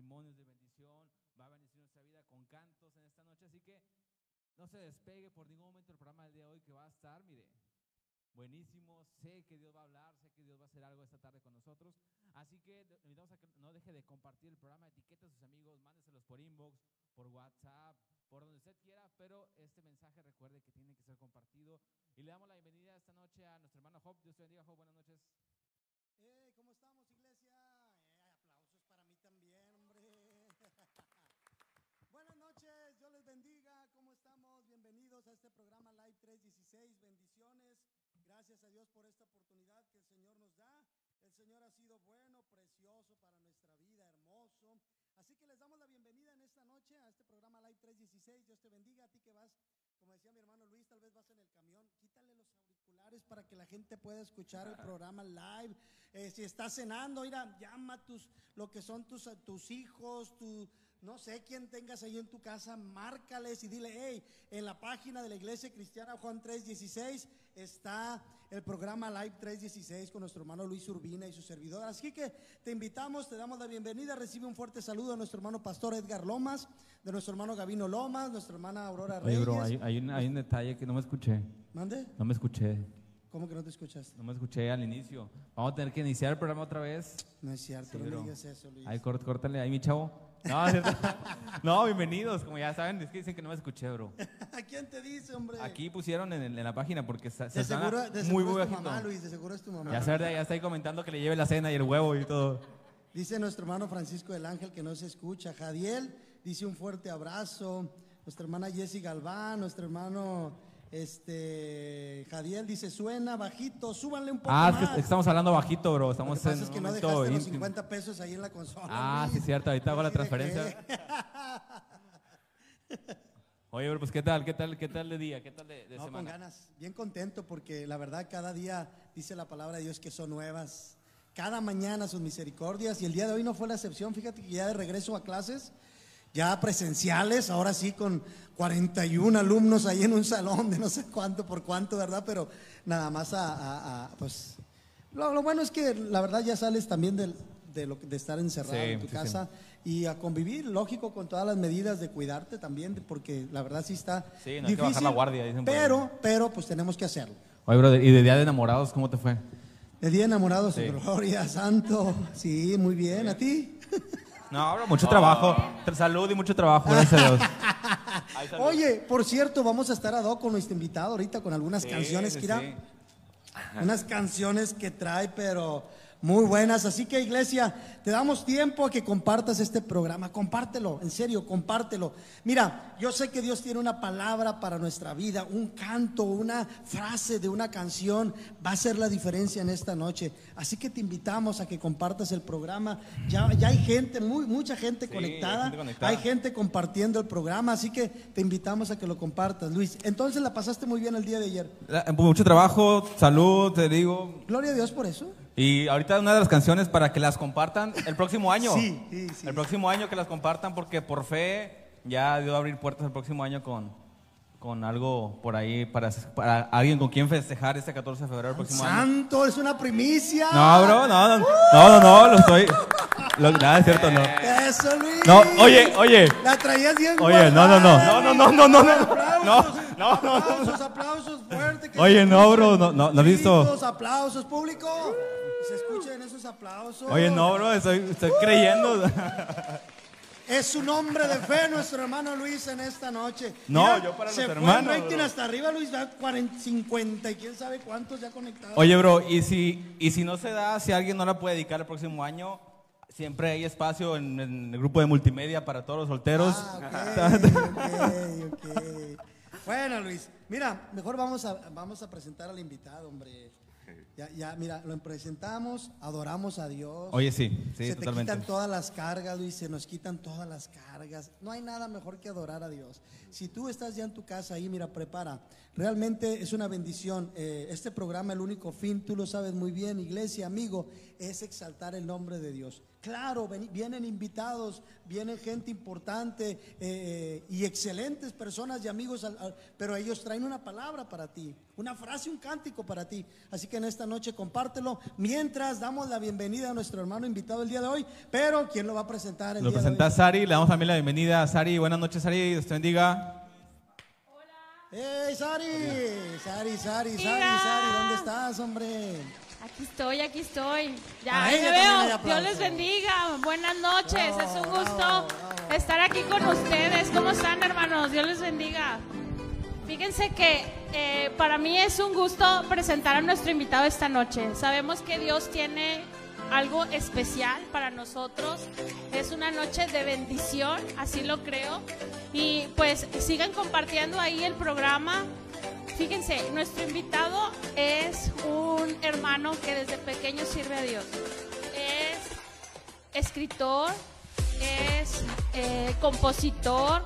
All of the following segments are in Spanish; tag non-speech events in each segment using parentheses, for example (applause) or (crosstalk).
testimonios de bendición, va a bendecir nuestra vida con cantos en esta noche. Así que no se despegue por ningún momento el programa del día de hoy que va a estar, mire, buenísimo. Sé que Dios va a hablar, sé que Dios va a hacer algo esta tarde con nosotros. Así que invitamos a que no deje de compartir el programa, etiquete a sus amigos, mándeselos por inbox, por WhatsApp, por donde usted quiera, pero este mensaje recuerde que tiene que ser compartido. Y le damos la bienvenida esta noche a nuestro hermano Job. Dios te bendiga, Job. Buenas noches. Hey, ¿Cómo estamos, iglesia? Eh, aplausos para mí también, hombre. Buenas noches, Dios les bendiga. ¿Cómo estamos? Bienvenidos a este programa Live 316. Bendiciones. Gracias a Dios por esta oportunidad que el Señor nos da. El Señor ha sido bueno, precioso para nuestra vida, hermoso. Así que les damos la bienvenida en esta noche a este programa Live 316. Dios te bendiga a ti que vas, como decía mi hermano Luis, tal vez vas en el camión. Quítale los auriculares para que la gente pueda escuchar el programa live. Eh, si estás cenando, mira, llama tus, lo que son tus, tus hijos, tu, no sé quién tengas ahí en tu casa, márcales y dile, hey, en la página de la iglesia cristiana Juan 316 está el programa Live 316 con nuestro hermano Luis Urbina y su servidor. Así que te invitamos, te damos la bienvenida, recibe un fuerte saludo de nuestro hermano pastor Edgar Lomas, de nuestro hermano Gavino Lomas, nuestra hermana Aurora Oye, Reyes. bro, hay, hay un, hay un detalle que no me escuché. ¿Mande? No me escuché. ¿Cómo que no te escuchaste? No me escuché al inicio. Vamos a tener que iniciar el programa otra vez. No es cierto, Sí, no me digas eso, Luis. Ahí, córtale ahí, mi chavo. No, cierto. (laughs) no, bienvenidos. Como ya saben, es que dicen que no me escuché, bro. (laughs) ¿A quién te dice, hombre? Aquí pusieron en, en la página porque se, se de seguro, suena de muy, seguro muy es tu mamá, Luis, de seguro es tu mamá. Ya, verdad, ya está ahí comentando que le lleve la cena y el huevo y todo. Dice nuestro hermano Francisco del Ángel que no se escucha. Jadiel dice un fuerte abrazo. Nuestra hermana Jessy Galván, nuestro hermano este Jadiel dice suena bajito, súbanle un poco Ah, es que más. estamos hablando bajito, bro. Lo que Estamos pasa en es un que no momento dejaste los íntimo. 50 pesos ahí en la consola. Ah, Luis. sí, cierto. Ahorita hago la Así de transferencia. (laughs) Oye, bro, pues ¿qué tal? ¿Qué tal? ¿Qué tal de día? ¿Qué tal de, de No, con semana? ganas, bien contento porque la verdad cada día dice la palabra de Dios que son nuevas. Cada mañana sus misericordias y el día de hoy no fue la excepción. Fíjate que ya de regreso a clases, ya presenciales, ahora sí con 41 alumnos ahí en un salón de no sé cuánto por cuánto, ¿verdad? Pero nada más a, a- a, pues... Lo, lo bueno es que la verdad ya sales también del- de, lo, de estar encerrado Sí, en tu sí, sí. casa y a convivir, lógico, con todas las medidas de cuidarte también, porque la verdad sí está Sí, no hay que bajar la guardia, dicen pero, pero pues tenemos que hacerlo. Oye, bro, ¿y de día de enamorados cómo te fue? De día enamorados, Sí. (laughs) gloria, santo. Sí, muy bien. ¿A ti? (laughs) No, bro, mucho trabajo. Salud y mucho trabajo, gracias a Dios. (laughs) Ay, salud. Oye, por cierto, vamos a estar a do con nuestro invitado ahorita con algunas Sí, canciones, sí, Kira. sí. Unas canciones que trae, pero muy buenas. Así que, iglesia, te damos tiempo a que compartas este programa. Compártelo, en serio, compártelo. Mira, yo sé que Dios tiene una palabra para nuestra vida, un canto, una frase de una canción va a ser la diferencia en esta noche. Así que te invitamos a que compartas el programa. Ya, ya hay gente, muy, mucha gente Sí, conectada. hay gente conectada. Hay gente compartiendo el programa, así que te invitamos a que lo compartas, Luis. Entonces la pasaste muy bien el día de ayer. La- Mucho trabajo, salud, te digo. Gloria a Dios por eso. Y ahorita una de las canciones para que las compartan el próximo (laughs) año. Sí, sí, sí. El próximo año que las compartan porque por fe ya Dios va a abrir puertas el próximo año con, con algo por ahí para, para alguien con quien festejar este 14 de febrero el próximo año. Santo, es una primicia. No, bro, no, no, no, no, no, lo estoy. Lo, nada, es cierto, no. Eso, Luis. No, oye, oye. La traías bien Oye, no, no, no, no, no, no, no, no, no, Aplausos, no. Aplausos, aplausos fuertes. Oye, no, bro, no, no, no he visto. Gritos, aplausos, público. Se escuchen esos aplausos. Oye, no, bro, estoy, estoy creyendo. Es un hombre de fe nuestro hermano Luis en esta noche. No, yo para se los fue hermanos, el rating hasta arriba, Luis, da 40, 50 y quién sabe cuántos ya conectados. Oye, bro, y si, y si no se da, si alguien no la puede dedicar el próximo año, siempre hay espacio en, en el grupo de multimedia para todos los solteros. Ah, ok, ok, ok. Bueno, Luis, mira, mejor vamos a, vamos a presentar al invitado, hombre. Ya, ya, mira, lo presentamos, adoramos a Dios. Oye, sí, sí, se totalmente. te quitan todas las cargas, Luis, se nos quitan todas las cargas. No hay nada mejor que adorar a Dios. Si tú estás ya en tu casa ahí, mira, prepara. Realmente es una bendición. Eh, este programa, el único fin, tú lo sabes muy bien, iglesia, amigo, es exaltar el nombre de Dios. Claro, ven- vienen invitados, viene gente importante eh, y excelentes personas y amigos, al- al- pero ellos traen una palabra para ti, una frase, un cántico para ti. Así que en esta noche compártelo. Mientras damos la bienvenida a nuestro hermano invitado el día de hoy, pero ¿quién lo va a presentar el Lo día presenta de hoy? Sari, le damos también la bienvenida a Sari. Buenas noches, Sari, Dios te bendiga. ¡Hey, Sari! Sari, Sari, Sari. Sari, ¿dónde estás, hombre? Aquí estoy, aquí estoy. Ya me veo. Dios les bendiga. Buenas noches. Bravo, es un gusto bravo, bravo. estar aquí con ustedes. ¿Cómo están, hermanos? Dios les bendiga. Fíjense que eh, para mí es un gusto presentar a nuestro invitado esta noche. Sabemos que Dios tiene algo especial para nosotros. Es una noche de bendición, así lo creo. Y pues sigan compartiendo ahí el programa. Fíjense, nuestro invitado es un hermano que desde pequeño sirve a Dios. Es escritor, es eh, compositor,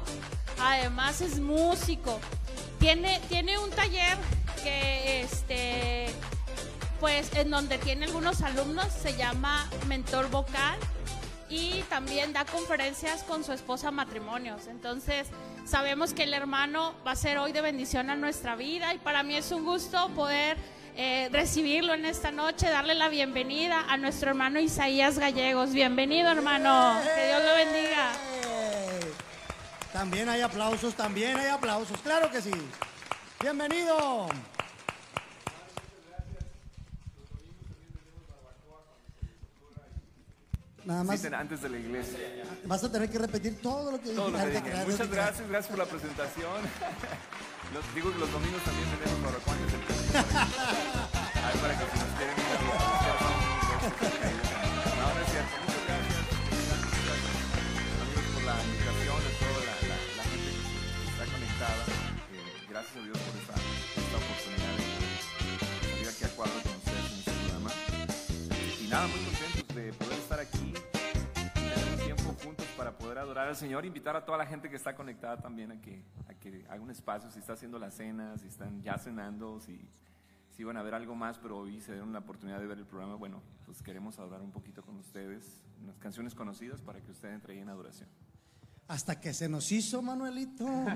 además es músico. Tiene, tiene un taller que este pues en donde tiene algunos alumnos, se llama Mentor Vocal y también da conferencias con su esposa matrimonios. Entonces, sabemos que el hermano va a ser hoy de bendición a nuestra vida y para mí es un gusto poder eh, recibirlo en esta noche, darle la bienvenida a nuestro hermano Isaías Gallegos. Bienvenido, hermano. Que Dios lo bendiga. También hay aplausos, también hay aplausos, claro que sí. Bienvenido. Nada más antes de la iglesia. vas a tener que repetir todo lo que Todo lo que. Muchas gracias, gracias por la presentación. (laughs) Los- digo que los domingos también tenemos barbacoa en el (laughs) para que si nos quieren gracias a Dios por esta, esta oportunidad de salir aquí a cuadro con ustedes en este programa. Y nada, muy contentos de poder estar aquí tener tiempo juntos para poder adorar al Señor, invitar a toda la gente que está conectada también a que, a que haga un espacio, si está haciendo la cena, si están ya cenando, si, si van a ver algo más, pero hoy se dieron la oportunidad de ver el programa, bueno, pues queremos adorar un poquito con ustedes, unas canciones conocidas para que usted entre ahí en adoración. Hasta que se nos hizo, Manuelito. (laughs) Oye,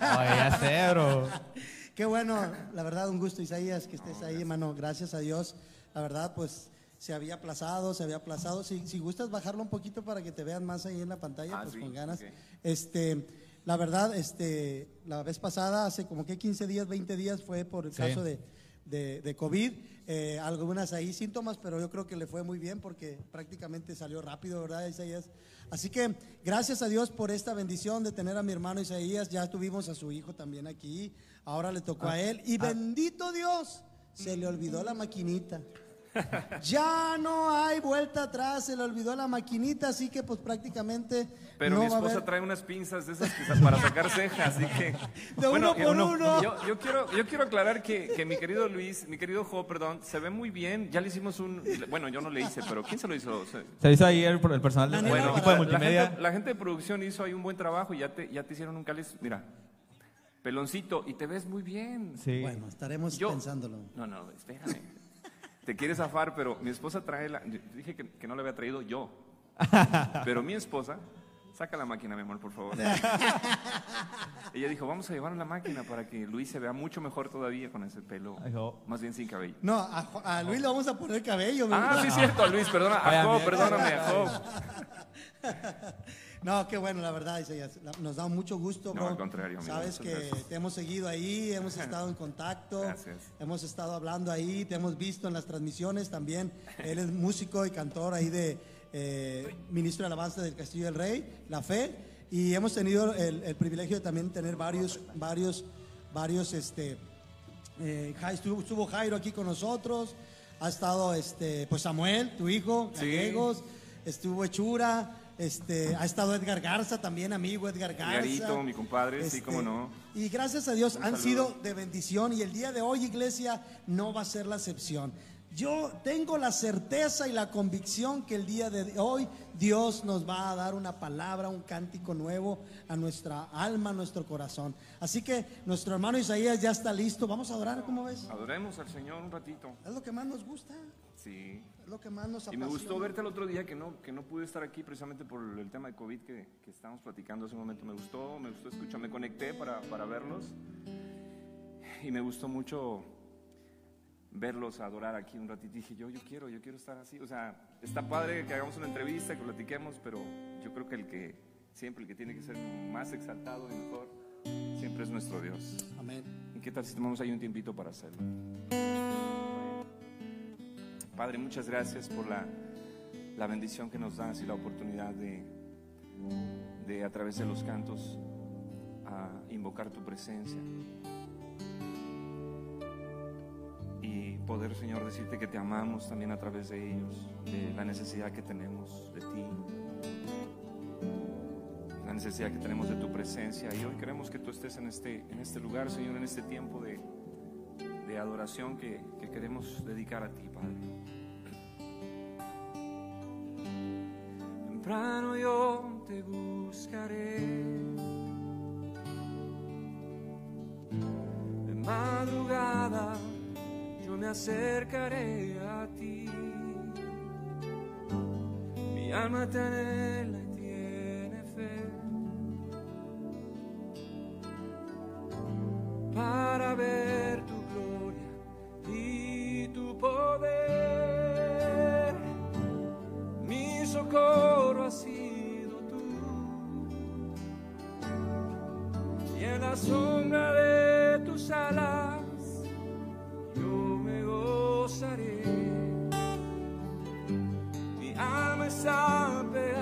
ya sé, bro. (laughs) Qué bueno, la verdad, un gusto, Isaías, que estés ahí, hermano. Gracias a Dios. La verdad, pues se había aplazado, se había aplazado. Si, si gustas bajarlo un poquito para que te vean más ahí en la pantalla, Ah, pues sí, con ganas. Este, la verdad, este, la vez pasada, hace como que 15 días, 20 días, fue por el Sí. caso de, de, de COVID. Eh, algunas ahí síntomas, pero yo creo que le fue muy bien porque prácticamente salió rápido, ¿verdad, Isaías? Así que gracias a Dios por esta bendición de tener a mi hermano Isaías. Ya tuvimos a su hijo también aquí. Ahora le tocó a él. Y bendito Dios, se le olvidó la maquinita. Ya no hay vuelta atrás, se le olvidó la maquinita, así que pues prácticamente Pero no mi va a esposa haber- trae unas pinzas de esas que para sacar cejas, así que... (laughs) De uno por uno. Yo, yo quiero, yo quiero aclarar que, que mi querido Luis, mi querido Jo, perdón, se ve muy bien. Ya le hicimos un... Bueno, yo no le hice, pero ¿quién se lo hizo? Se- Se hizo ahí el, el personal, del Bueno, equipo de la, multimedia. gente, la gente de producción hizo ahí un buen trabajo y ya te, ya te hicieron un cáliz, mira, peloncito, y te ves muy bien. Sí. Bueno, estaremos Yo- pensándolo. No, no, espérame. Te quieres zafar, pero mi esposa trae la... yo Dije que, que no le había traído yo. (laughs) Pero mi esposa... Saca la máquina, mi amor, por favor. (laughs) Ella dijo, vamos a llevar la máquina para que Luis se vea mucho mejor todavía con ese pelo. Más bien sin cabello. No, a, Luis le vamos a poner cabello. Ah, sí, cierto, Luis, perdona. A Job, perdóname, a Job. (laughs) (laughs) No, qué bueno, la verdad, Isaías. Nos da mucho gusto, No, bro. al contrario, Sabes que gracias. te hemos seguido ahí, hemos (laughs) estado en contacto, Gracias. hemos estado hablando ahí, te hemos visto en las transmisiones también. Él es músico y cantor ahí de eh, ministro de alabanza del Castillo del Rey, La Fe, y hemos tenido el, el privilegio de también tener varios, varios, varios, este, eh, estuvo, estuvo Jairo aquí con nosotros, ha estado este, pues Samuel, tu hijo, Sí. Gallegos, estuvo Hechura, este, ha estado Edgar Garza también, amigo Edgar Garza. Edgarito, mi compadre, sí, cómo no. Y gracias a Dios Un han saludo. sido de bendición y el día de hoy, iglesia, no va a ser la excepción. Yo tengo la certeza y la convicción que el día de hoy Dios nos va a dar una palabra, un cántico nuevo a nuestra alma, a nuestro corazón. Así que nuestro hermano Isaías ya está listo. Vamos a adorar, ¿cómo ves? Adoremos al Señor un ratito. Es lo que más nos gusta, Sí. Lo que más nos Y apasiona. me gustó verte el otro día que no, que no pude estar aquí precisamente por el tema de COVID que, que estábamos platicando hace un momento. Me gustó, me gustó escuchar, me conecté para, para verlos. Y me gustó mucho verlos adorar aquí un ratito. Dije, yo, yo quiero, yo quiero estar así. O sea, está padre que hagamos una entrevista, que platiquemos, pero yo creo que el que, siempre el que tiene que ser más exaltado y mejor, siempre es nuestro Dios. Amén. ¿Y qué tal si tomamos ahí un tiempito para hacerlo? Padre, muchas gracias por la, la bendición que nos das y la oportunidad de, de a través de los cantos a invocar tu presencia. Y poder, Señor, decirte que te amamos también a través de ellos, de la necesidad que tenemos de ti, la necesidad que tenemos de tu presencia. Y hoy queremos que tú estés en este, en este lugar, Señor, en este tiempo de, de adoración que, que queremos dedicar a ti, Padre. Temprano yo te buscaré. De madrugada yo me acercaré a ti. Mi alma te anhela y tiene fe. Para ver la sombra de tus alas yo me gozaré. Mi alma está pegada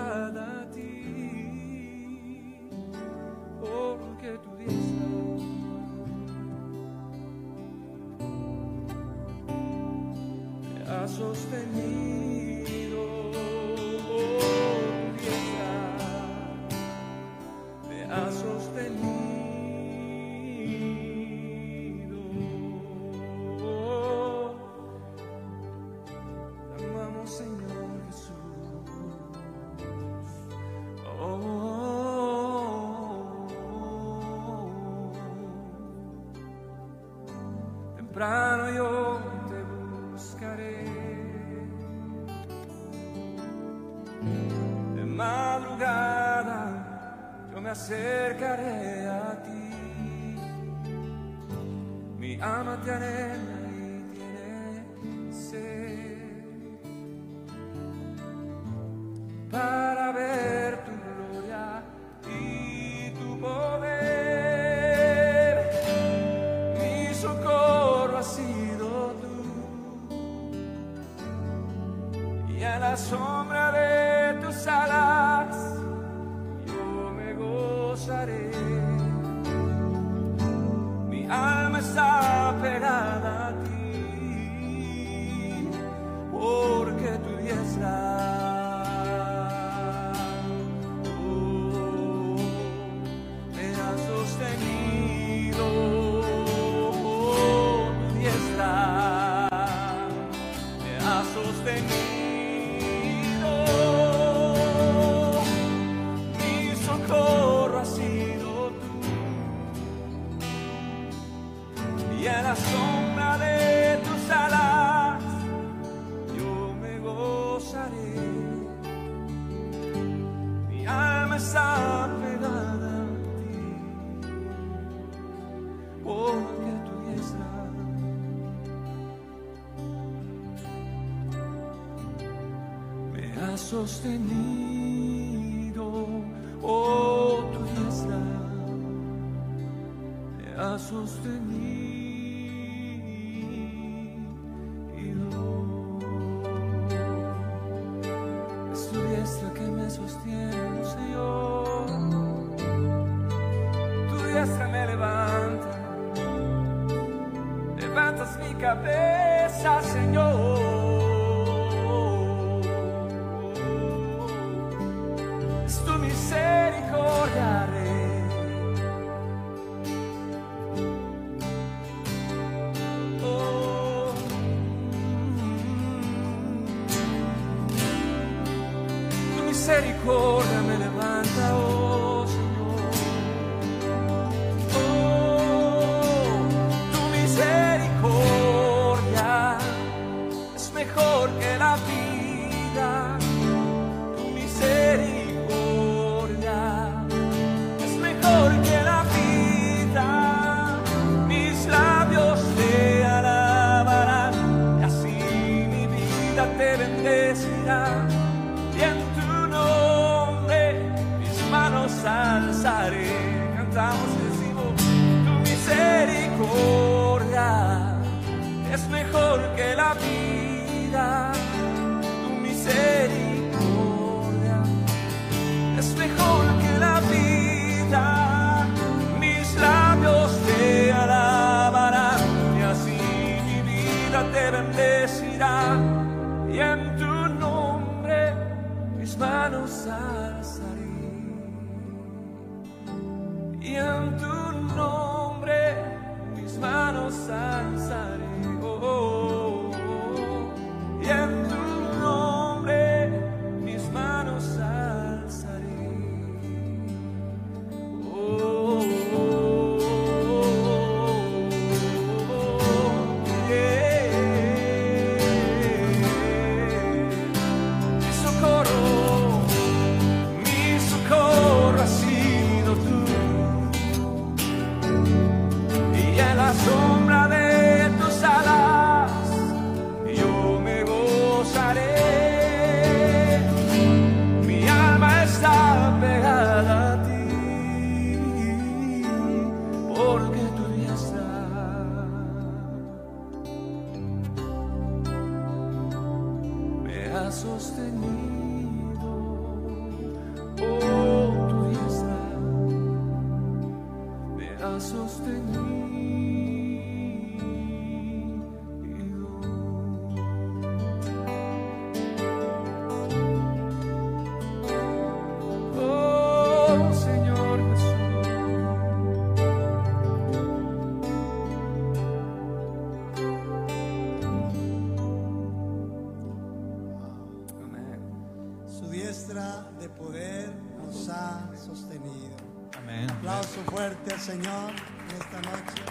de poder nos ha sostenido. Amén. Aplauso fuerte al Señor en esta noche.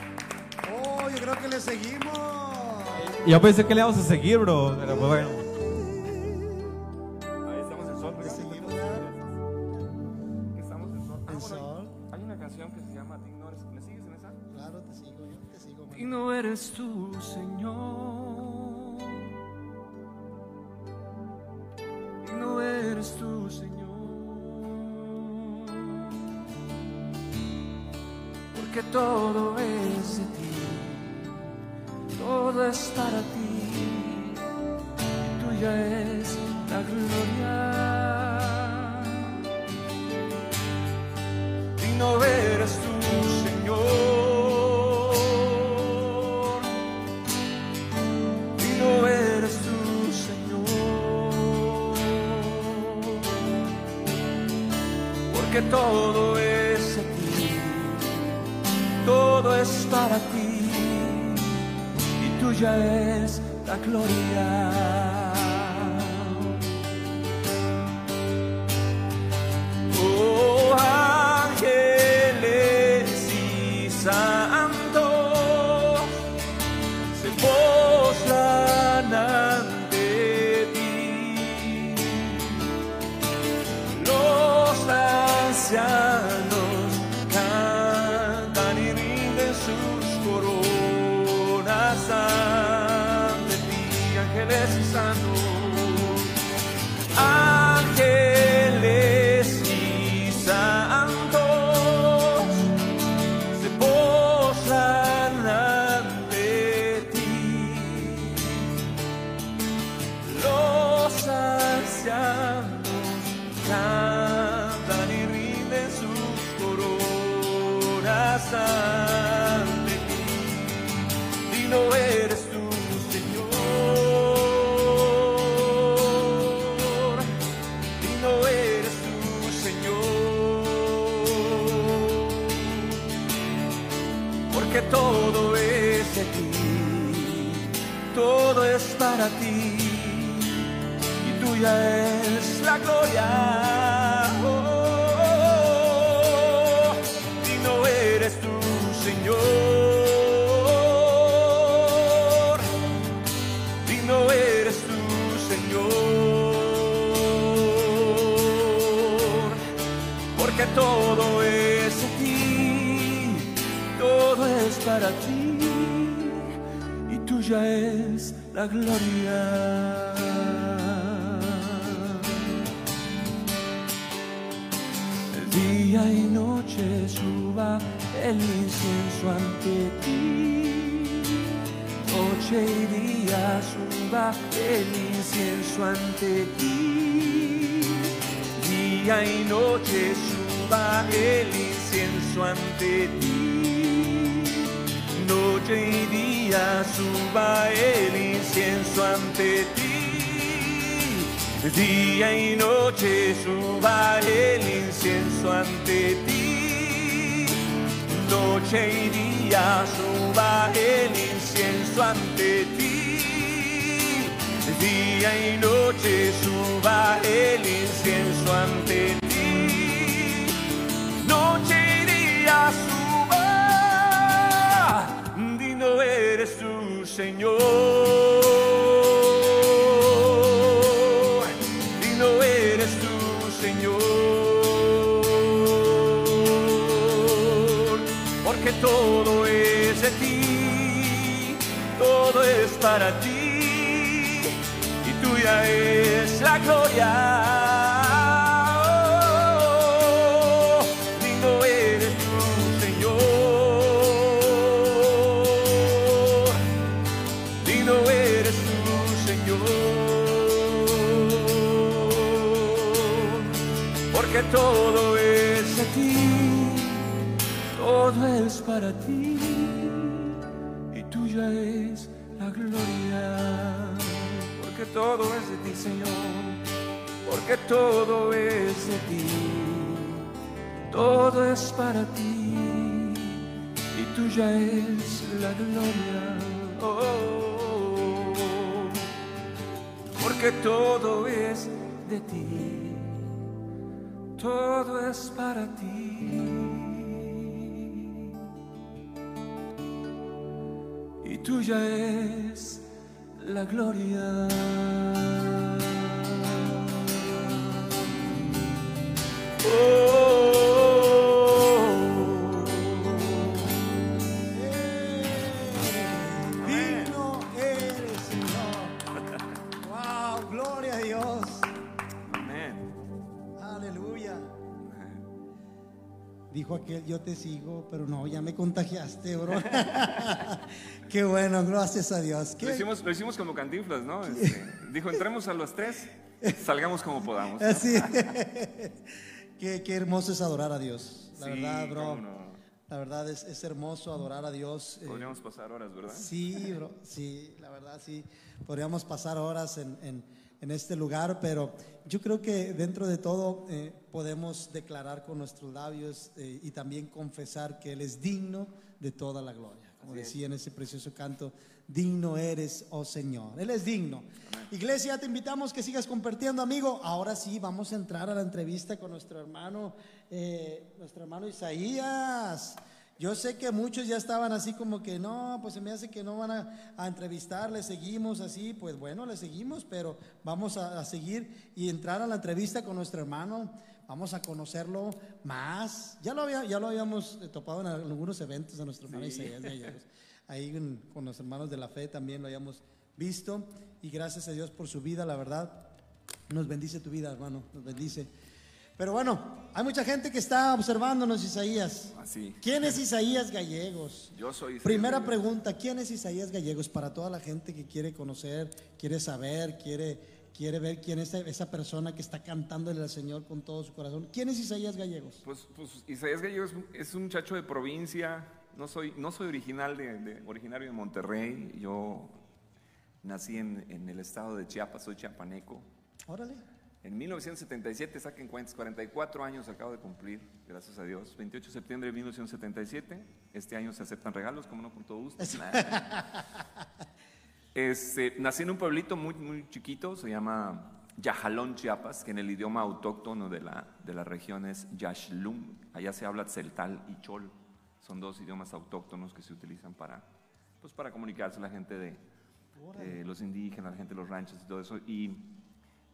Oh, yo creo que le seguimos. Yo pensé que le íbamos a seguir, bro, pero pues bueno. La gloria. Día y noche suba el incienso ante ti. Noche y día suba el incienso ante ti. Día y noche suba el incienso ante ti. Suba el incienso ante ti. Día y noche suba el incienso ante ti. Noche y día suba el incienso ante ti. Día y noche suba el incienso ante ti. Noche y día. Señor. Digno eres tu Señor. Porque todo es de ti, todo es para ti y tuya es la gloria. Todo es de ti, Señor, porque todo es de ti, todo es para ti y tuya es la gloria. Oh, porque todo es de ti, todo es para ti. y tuya es la gloria. Dijo aquel, yo te sigo, pero no, ya me contagiaste, bro. (laughs) Qué bueno, gracias a Dios. Lo hicimos, lo hicimos como cantinflas, ¿no? Este, dijo, entremos a los tres, salgamos como podamos. Así. (laughs) qué, qué hermoso es adorar a Dios. La Sí, verdad, bro. no. La verdad es, es hermoso adorar a Dios. eh, Podríamos pasar horas, ¿verdad? Sí, bro, sí, la verdad sí. Podríamos pasar horas en, en- en este lugar, pero yo creo que dentro de todo eh, podemos declarar con nuestros labios eh, y también confesar que Él es digno de toda la gloria. Como decía en ese precioso canto, digno eres, oh Señor. Él es digno. Iglesia, te invitamos que sigas compartiendo, amigo. Ahora sí, vamos a entrar a la entrevista con nuestro hermano, eh, nuestro hermano Isaías. Yo sé que muchos ya estaban así como que no, pues se me hace que no van a, a entrevistar, le seguimos así, pues bueno, le seguimos, pero vamos a, a seguir y entrar a la entrevista con nuestro hermano, vamos a conocerlo más. Ya lo, había, ya lo habíamos eh, topado en algunos eventos a nuestro hermano Isaías Gallegos. Ahí con, con los hermanos de la fe también lo habíamos visto y gracias a Dios por su vida, la verdad. Nos bendice tu vida, hermano, nos bendice. Pero bueno, hay mucha gente que está observándonos, Isaías. Así. ¿Quién es Isaías Gallegos? Yo soy Isaías Primera Gallegos. pregunta, ¿quién es Isaías Gallegos? Para toda la gente que quiere conocer, quiere saber, quiere, quiere ver quién es esa persona que está cantándole al Señor con todo su corazón. ¿Quién es Isaías Gallegos? Pues, pues Isaías Gallego es un, es un muchacho de provincia. No soy, no soy original de, de- originario de Monterrey. Yo nací en, en el estado de Chiapas, soy chiapaneco. Órale. En 1977, saquen cuentas, 44 años acabo de cumplir, gracias a Dios. 28 de septiembre de 1977. Este año se aceptan regalos, como no, con todo gusto. Este, nací en un pueblito muy, muy chiquito, se llama Yajalón, Chiapas, que en el idioma autóctono de la, de la región es Yaxlum. Allá se habla tzeltal y chol. Son dos idiomas autóctonos que se utilizan para, pues, para comunicarse la gente de, de los indígenas, la gente de los ranchos y todo eso. Y,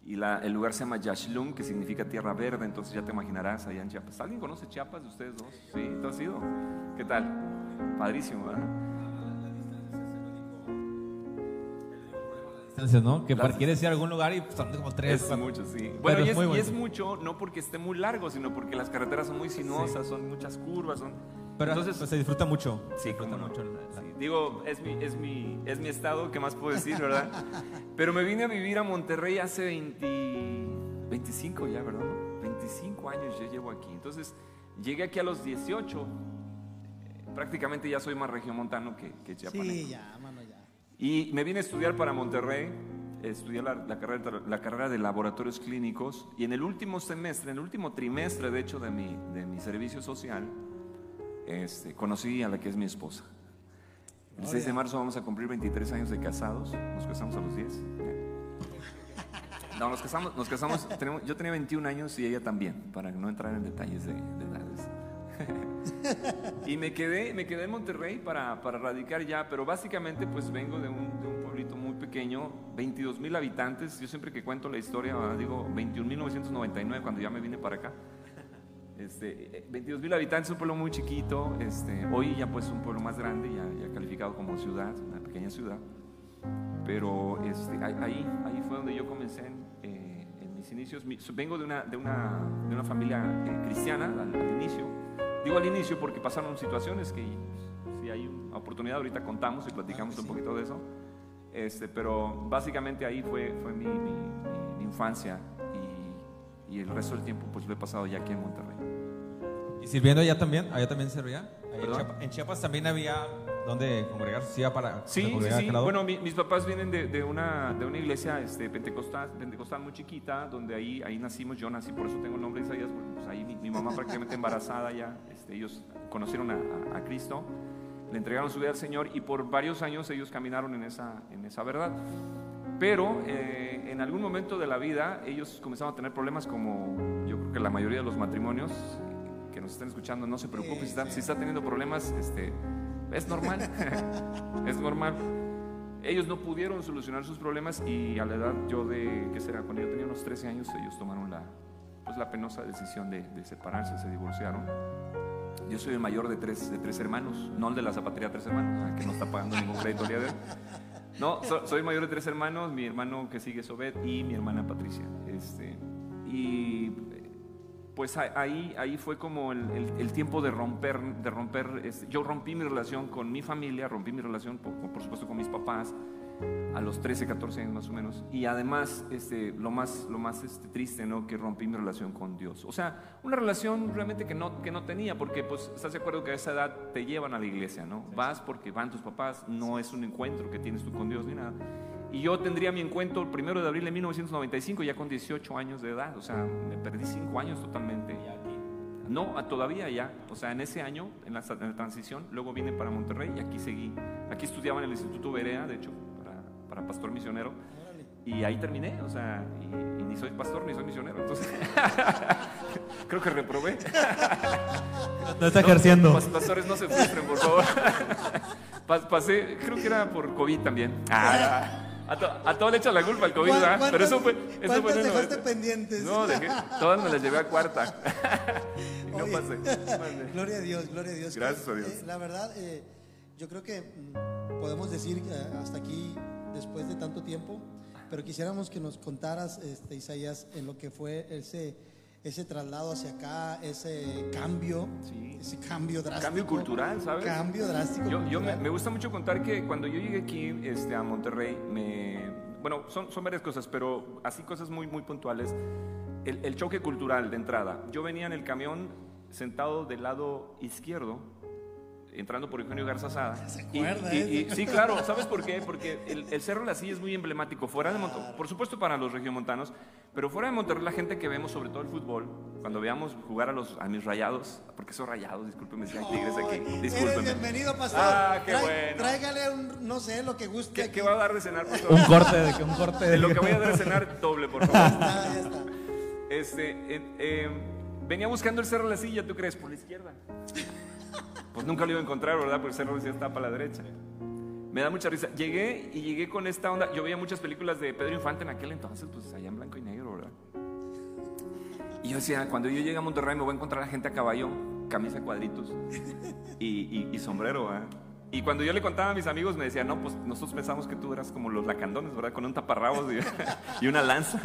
y la- el lugar se llama Yaxlum, que significa tierra verde, entonces ya te imaginarás allá en Chiapas. ¿Alguien conoce Chiapas de ustedes dos? Sí, ¿tú has ido? ¿Qué tal? padrísimo, ¿verdad? ¿no? Que para quieres ir a algún lugar y son como tres. Es mucho, sí. Bueno, y es es, y es mucho, no porque esté muy largo, sino porque las carreteras son muy sinuosas, son muchas curvas, son... Pero Entonces, pues, se disfruta mucho. Sí, se disfruta no. mucho. la- la- Sí, Digo, es mi, es, mi, es mi estado, ¿qué más puedo decir, verdad? Pero me vine a vivir a Monterrey hace 20, 25 ya, ¿verdad? 25 años ya llevo aquí. Entonces, llegué aquí a los 18. eh, Prácticamente ya soy más regiomontano que, que chiapaneco. Sí, ya, mano, ya. Y me vine a estudiar para Monterrey, estudié la, la carrera, la carrera de laboratorios clínicos y en el último semestre, en el último trimestre de hecho de mi, de mi servicio social, este, conocí a la que es mi esposa. El 6 de marzo vamos a cumplir 23 años de casados, nos casamos a los 10. No, nos casamos, nos casamos (laughs) tenemos- yo tenía 21 años y ella también, para no entrar en detalles de, de edades. (laughs) Y me quedé, me quedé en Monterrey para, para radicar ya, pero básicamente pues vengo de un, de un pueblito muy pequeño, 22 mil habitantes. Yo siempre que cuento la historia ah, digo 21.999 cuando ya me vine para acá. Este, 22 mil habitantes, un pueblo muy chiquito. Este, hoy ya pues un pueblo más grande, ya, ya calificado como ciudad, una pequeña ciudad. Pero este, ahí, ahí fue donde yo comencé en, eh, en mis inicios. Mi- vengo de una, de una, de una familia eh, cristiana al, al inicio. Digo al inicio porque pasaron situaciones que si hay una oportunidad ahorita contamos y platicamos un poquito de eso. Este, pero básicamente ahí fue, fue mi, mi- mi- mi infancia y, el resto del tiempo pues lo he pasado ya aquí en Monterrey. ¿Y sirviendo allá también? ¿Allá también servía? En. Chiapas, en Chiapas también había donde congregarse, sí, para Sí, sí, congregar a sí. lado. Bueno, mi- mis papás vienen de, de una, de una iglesia este, pentecostal, pentecostal muy chiquita, donde ahí, ahí nacimos. Yo nací, por eso tengo el nombre de Isaías. porque, pues, ahí mi, mi mamá prácticamente embarazada ya. Este, ellos conocieron a, a- a Cristo, le entregaron su vida al Señor y por varios años ellos caminaron en esa, en esa verdad. Pero eh, en algún momento de la vida ellos comenzaron a tener problemas como yo creo que la mayoría de los matrimonios que nos están escuchando, no se preocupen, si está, si está teniendo problemas, este, es normal, (laughs) es normal. Ellos no pudieron solucionar sus problemas y a la edad yo de, ¿qué será? Cuando yo tenía unos 13 años, ellos tomaron la, pues la penosa decisión de, de separarse, se divorciaron. Yo soy el mayor de tres, de tres hermanos, no el de la zapatería Tres Hermanos, que no está pagando ningún crédito día de hoy. No, so- soy mayor de tres hermanos, mi hermano que sigue es Obed y mi hermana Patricia. Este, y pues ahí, ahí fue como el, el- el tiempo de romper, de romper, este, yo rompí mi relación con mi familia, rompí mi relación por, por supuesto con mis papás a los 13, 14 años más o menos. Y además, este, lo más, lo más este, triste, ¿no? Que rompí mi relación con Dios. O sea, una relación realmente que no, que no tenía, porque pues estás de acuerdo que a esa edad te llevan a la iglesia, ¿no? Vas porque van tus papás, no es un encuentro que tienes tú con Dios ni nada. Y yo tendría mi encuentro el primero de abril de 1995, ya con 18 años de edad. O sea, me perdí 5 años totalmente. No, todavía ya. O sea, en ese año, en la, en la transición, luego vine para Monterrey y aquí seguí. Aquí estudiaba en el Instituto Berea, de hecho, para, pastor misionero. Y ahí terminé, o sea, y, y ni soy pastor ni soy misionero. Entonces, (laughs) creo que reprobé. (laughs) no está ejerciendo. Pas- pastores, no se frustren, por favor. (laughs) Pas- pasé, creo que era por COVID también. Ah, a, to- a todo le echa la culpa el COVID, ¿Cuán- ¿verdad? Pero eso fue. Eso fue dejaste 90. pendientes? No, dejé, todas me las llevé a cuarta. y no Oye, pasé. Gloria a Dios, gloria a Dios. Gracias a Dios. Eh, la verdad, eh, yo creo que mm, podemos decir que hasta aquí, después de tanto tiempo, pero quisiéramos que nos contaras, este, Isaías, en lo que fue ese, ese traslado hacia acá, ese cambio, Sí. ese cambio drástico. Cambio cultural, ¿sabes? Cambio drástico. Yo, yo me, gusta mucho contar que cuando yo llegué aquí este, a Monterrey, me, bueno, son, son varias cosas, pero así cosas muy, muy puntuales. El, el choque cultural de entrada. Yo venía en el camión sentado del lado izquierdo, entrando por Eugenio Garza Sada. Se Y- acuerda, y- ¿eh? y- sí, claro, ¿sabes por qué? Porque el, el Cerro de la Silla es muy emblemático. Fuera de Monterrey, por supuesto para los regiomontanos, pero fuera de Monterrey, la gente que vemos, sobre todo el fútbol, cuando veamos jugar a, los, a mis rayados, porque son rayados, discúlpenme si hay tigres aquí, Ay, Eres discúlpenme. bienvenido, pastor. Ah, qué Trae- bueno. Tráigale un, no sé, lo que guste. ¿Qué, aquí. qué va a dar de cenar, favor? Un corte de que un corte De lo que voy a dar de cenar, doble, por favor. Ah, ya está. Este, eh, eh, venía buscando el Cerro de la Silla, ¿tú crees? Por la izquierda. Pues nunca lo iba a encontrar, ¿verdad? Porque el Cerro de la Silla está para la derecha. Me da mucha risa. Llegué y llegué con esta onda. Yo veía muchas películas de Pedro Infante en aquel entonces, pues allá en blanco y negro, ¿verdad? Y yo decía, cuando yo llegue a Monterrey me voy a encontrar a gente a caballo camisa cuadritos y, y- y sombrero, ¿verdad? Y cuando yo le contaba a mis amigos me decían, no, pues nosotros pensamos que tú eras como los lacandones, ¿verdad? Con un taparrabos y, (laughs) y una lanza.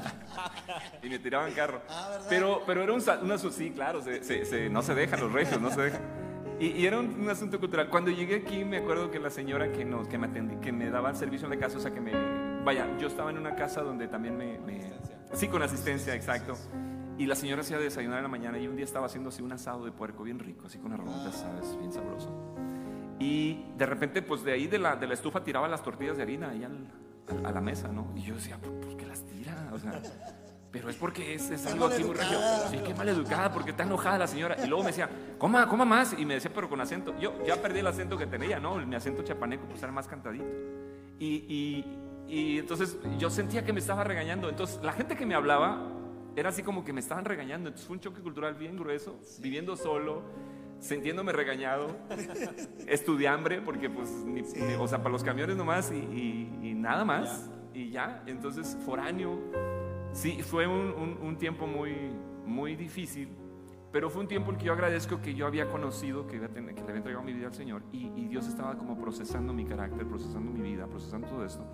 Y me tiraban carro. Ah. Pero, pero era un, una sí, claro, se- se- se- no se dejan los regios, no se dejan. Y, y era un, un asunto cultural. Cuando llegué aquí me acuerdo que la señora que, nos, que, me, atendí, que me daba el servicio en la casa, o sea que me... Vaya, yo estaba en una casa donde también me... me- sí, con asistencia, exacto. Y la señora hacía desayunar en la mañana y un día estaba haciendo así un asado de puerco bien rico, así con arroz, sabes, bien sabroso. Y de repente, pues de ahí de la, de la estufa tiraba las tortillas de harina ahí al- al- a la mesa, ¿no? Y yo decía, ¿por, por qué las tira? O sea, pero es porque es, es algo aquí muy regio. Sí, qué mal educada, porque está enojada la señora. Y luego me decía, coma, coma más. Y me decía, pero con acento. Yo ya perdí el acento que tenía, ¿no? Mi acento chapaneco, pues era más cantadito. Y, y, y entonces yo sentía que me estaba regañando. Entonces la gente que me hablaba era así como que me estaban regañando. Entonces fue un choque cultural bien grueso, viviendo solo, sintiéndome regañado, (laughs) estudiambre, porque pues, ni- ni- o sea, para los camiones nomás y, y- y nada más. Y ya, entonces foráneo. Sí, fue un, un- tiempo muy, muy difícil, pero fue un tiempo en que yo agradezco que yo había conocido, que, le había entregado mi vida al Señor y, Dios estaba como procesando mi carácter, procesando mi vida, procesando todo esto.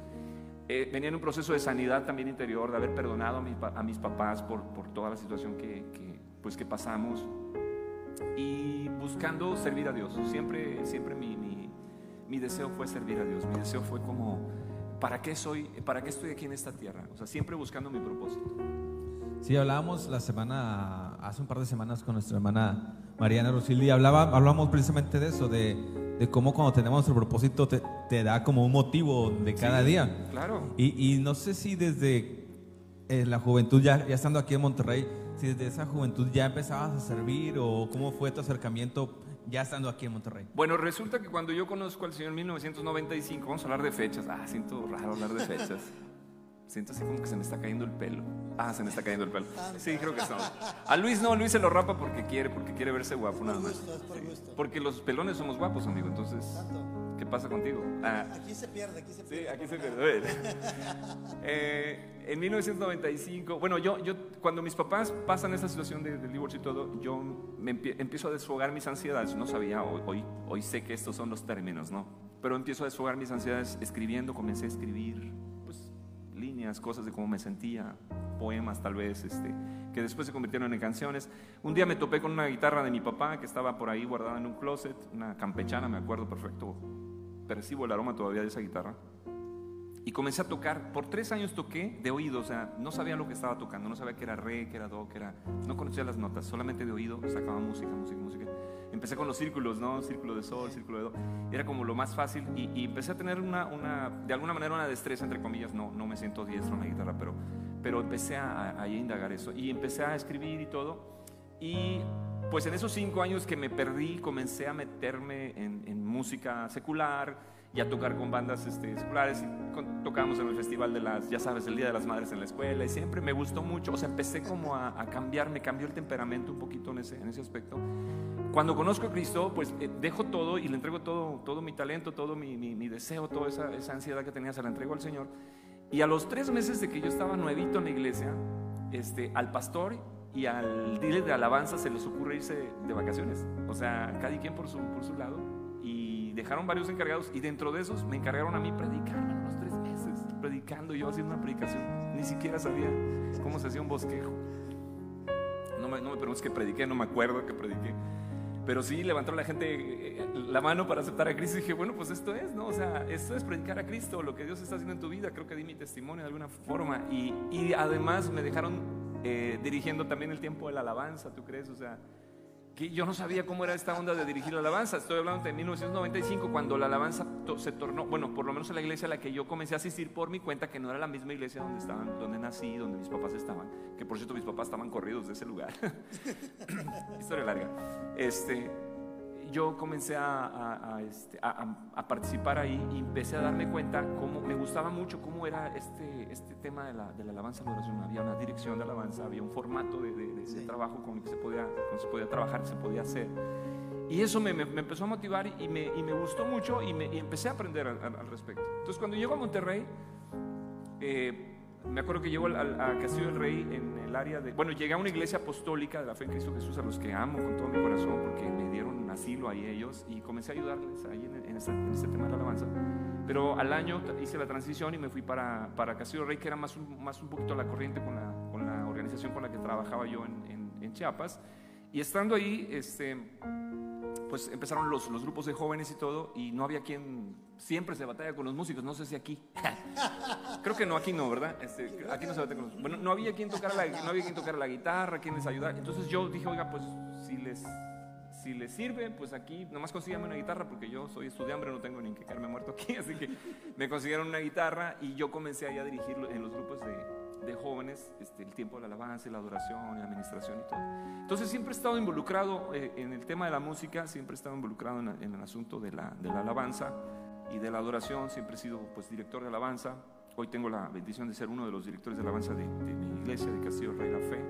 Eh, venía en un proceso de sanidad también interior, de haber perdonado a, mis papás por, por toda la situación que, que, pues, que pasamos y buscando servir a Dios. Siempre, siempre mi, mi, mi deseo fue servir a Dios. Mi deseo fue como, ¿para qué soy? ¿Para qué estoy aquí en esta tierra? O sea, siempre buscando mi propósito. Sí, hablábamos la semana, hace un par de semanas con nuestra hermana Mariana Rosildi, hablaba, hablábamos precisamente de eso, de, de cómo cuando tenemos nuestro propósito te, te da como un motivo de cada Sí, día. Claro. Y, y no sé si desde eh, la juventud, ya, ya estando aquí en Monterrey, si desde esa juventud ya empezabas a servir o cómo fue tu acercamiento ya estando aquí en Monterrey. Bueno, resulta que cuando yo conozco al Señor en 1995, vamos a hablar de fechas. Ah, siento raro hablar de fechas. Siento así como que se me está cayendo el pelo. Ah, se me está cayendo el pelo. Sí, creo que son. A Luis no, Luis se lo rapa porque quiere, porque quiere verse guapo nada más. gusto, es por Sí. gusto. Porque los pelones somos guapos, amigo. Entonces, Tanto. ¿Qué pasa contigo? Ah, Aquí se pierde, aquí se Sí, pierde. aquí se pierde. (laughs) Eh, en 1995, bueno, yo, yo cuando mis papás pasan esa situación de, del divorcio y todo, yo me empie- empiezo a desfogar mis ansiedades. No sabía, hoy, hoy, sé que estos son los términos, ¿no? Pero empiezo a desfogar mis ansiedades escribiendo, comencé a escribir, líneas, cosas de cómo me sentía, poemas tal vez, este, que después se convirtieron en canciones. Un día me topé con una guitarra de mi papá que estaba por ahí guardada en un closet, una campechana, me acuerdo perfecto, percibo el aroma todavía de esa guitarra. Y comencé a tocar. Por tres años toqué de oído, o sea, no sabía lo que estaba tocando, no sabía que era re, que era do, que era. No conocía las notas, solamente de oído sacaba música, música, música. Empecé con los círculos, ¿no? Círculo de sol, círculo de do. Era como lo más fácil y, y empecé a tener una, una, de alguna manera, una destreza, entre comillas. No, no me siento diestro en la guitarra, pero, pero empecé a, a, indagar eso. Y empecé a escribir y todo. Y pues en esos cinco años que me perdí, comencé a meterme en, en música secular y a tocar con bandas este, con- tocábamos en el festival de las, ya sabes, el Día de las Madres en la escuela y siempre me gustó mucho. O sea, empecé como a, a cambiar, me cambió el temperamento un poquito en ese, en ese aspecto. Cuando conozco a Cristo, pues eh, dejo todo y le entrego todo, todo mi talento, todo mi, mi- mi deseo, toda esa, esa ansiedad que tenía, se la entrego al Señor. Y a los tres meses de que yo estaba nuevito en la iglesia, este, al pastor y al líder de alabanza se les ocurre irse de vacaciones. O sea, cada quien por su, por su lado. Dejaron varios encargados y dentro de esos me encargaron a mí predicar hermano, unos tres meses, predicando yo haciendo una predicación. Ni siquiera sabía cómo se hacía un bosquejo. No me, no me preguntes que prediqué, no me acuerdo que prediqué. Pero sí levantó la gente eh, la mano para aceptar a Cristo y dije, bueno, pues esto es, ¿no? O sea, esto es predicar a Cristo, lo que Dios está haciendo en tu vida. Creo que di mi testimonio de alguna forma. Y, y además me dejaron eh, dirigiendo también el tiempo de la alabanza, ¿tú crees? O sea, que yo no sabía cómo era esta onda de dirigir la alabanza. Estoy hablando de 1995, cuando la alabanza se tornó, bueno, por lo menos en la iglesia a la que yo comencé a asistir por mi cuenta, que no era la misma iglesia donde estaban, donde nací, donde mis papás estaban, que por cierto mis papás estaban corridos de ese lugar. (laughs) Historia larga. Este, yo comencé a, a- a, este, a- participar ahí y empecé a darme cuenta cómo me gustaba mucho cómo era este, este tema de la, de la alabanza y la oración. Había una dirección de alabanza, había un formato de, de- de- de Sí. trabajo con el que se podía, con se podía trabajar, se podía hacer. Y eso me, me- me empezó a motivar y me, y me gustó mucho y, me, y empecé a aprender al, al- al respecto. Entonces cuando llego a Monterrey, eh, me acuerdo que llego a Castillo del Rey en el área de... Bueno, llegué a una iglesia apostólica de la fe en Cristo Jesús, a los que amo con todo mi corazón, porque me dieron asilo ahí ellos, y comencé a ayudarles ahí en, en en este tema de la alabanza. Pero al año hice la transición y me fui para, para Castillo del Rey, que era más un, más un poquito la corriente con la, con la organización con la que trabajaba yo en- en Chiapas. Y estando ahí, este, pues empezaron los, los grupos de jóvenes y todo, y no había quien, siempre se batalla con los músicos, no sé si aquí. (laughs) Creo que no, aquí no, ¿verdad? Este, aquí no se batalla con los Bueno, no había quien tocara la, no había quien tocara la guitarra, quien les ayudara. Entonces yo dije, oiga, pues si les, si les sirve, pues aquí nomás consíganme una guitarra, porque yo soy estudiante, no tengo ni que quedarme muerto aquí, (laughs) así que me consiguieron una guitarra y yo comencé ahí a dirigir en los grupos de, de jóvenes este, el tiempo de la alabanza y la adoración y la administración y todo. Entonces siempre he estado involucrado eh, en el tema de la música, siempre he estado involucrado en, en el asunto de la, de la alabanza y de la adoración, siempre he sido pues director de alabanza. Hoy tengo la bendición de ser uno de los directores de alabanza de, de mi iglesia, de Castillo Rey La Fe.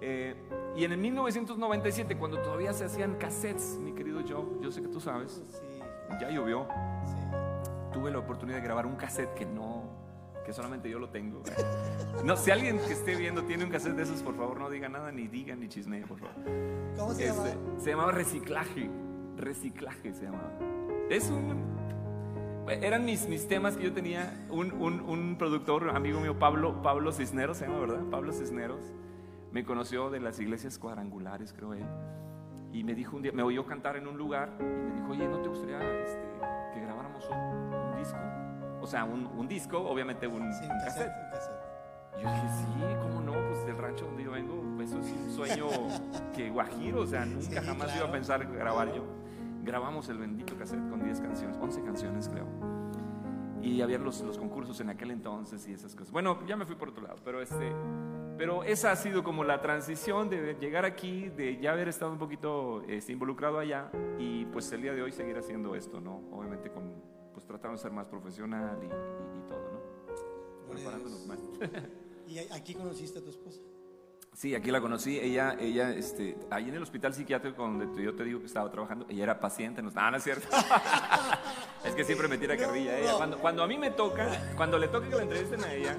Eh, y en el 1997, cuando todavía se hacían cassettes, mi querido Joe, yo sé que tú sabes, Sí, ya llovió, sí. tuve la oportunidad de grabar un cassette que no, que solamente yo lo tengo. No, si alguien que esté viendo tiene un cassette de esos, por favor, no diga nada, ni diga, ni chismee, por favor. ¿Cómo se? Este, se llamaba Reciclaje. Reciclaje se llamaba. Es un. Eran mis, mis temas que yo tenía. Un, un, un productor, amigo mío, Pablo, Pablo Cisneros, se llama, ¿verdad? Pablo Cisneros. Me conoció de las iglesias cuadrangulares, creo él. Y me dijo un día, me oyó cantar en un lugar y me dijo, oye, ¿no te gustaría este, que grabáramos un, un disco? O sea, un, un disco, obviamente un, Sí, un cassette. un Yo dije, sí, ¿cómo no? Pues del rancho donde yo vengo, eso es un sueño (laughs) que guajiro, o sea, nunca Sí, jamás claro. iba a pensar grabar yo. Grabamos el bendito cassette con 10 canciones, 11 canciones creo. Y había los, los concursos en aquel entonces y esas cosas. Bueno, ya me fui por otro lado, pero este... Pero esa ha sido como la transición de llegar aquí, de ya haber estado un poquito este, involucrado allá y pues el día de hoy seguir haciendo esto, ¿no? Obviamente con, pues tratando de ser más profesional y, y- y todo, ¿no? A Preparándonos más. (laughs) ¿Y aquí conociste a tu esposa? Sí, aquí la conocí. Ella, ella, este, ahí en el hospital psiquiátrico donde yo te digo que estaba trabajando, ella era paciente. No, no, no es cierto. (laughs) es que siempre me tira carrilla ella. Cuando, cuando a mí me toca, cuando le toca que la entrevisten a ella,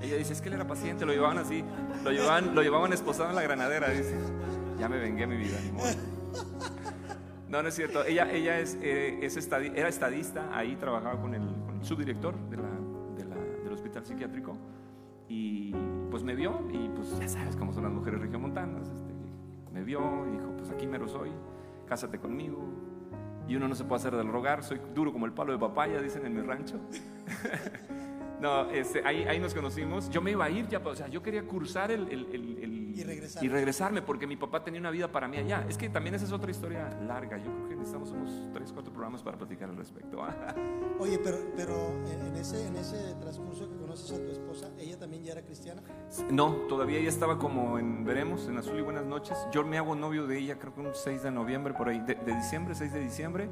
ella dice, es que él era paciente, lo llevaban así, lo llevaban, lo llevaban esposado en la granadera, dice. Ya me vengué mi vida, ni modo. No, no es cierto. Ella, ella es, eh, es era estadista, ahí trabajaba con el, subdirector de del hospital psiquiátrico. Y pues me vio, y pues ya sabes cómo son las mujeres regiomontanas. Este, me vio y dijo: Pues aquí mero soy, cásate conmigo. Y uno no se puede hacer del rogar, soy duro como el palo de papaya, dicen en mi rancho. (laughs) No, este, ahí, ahí nos conocimos. Yo me iba a ir ya, o sea, yo quería cursar el- el- el- Y regresar. y regresarme porque mi papá tenía una vida para mí allá. Es que también esa es otra historia larga. Yo creo que necesitamos unos 3, 4 programas para platicar al respecto. (laughs) Oye, pero, pero en, en ese, en ese transcurso que conoces a tu esposa, ¿ella también ya era cristiana? No, todavía ella estaba como en Veremos, en Azul y Buenas noches. Yo me hago novio de ella, creo que un 6 de noviembre, por ahí, de, de diciembre, 6 de diciembre.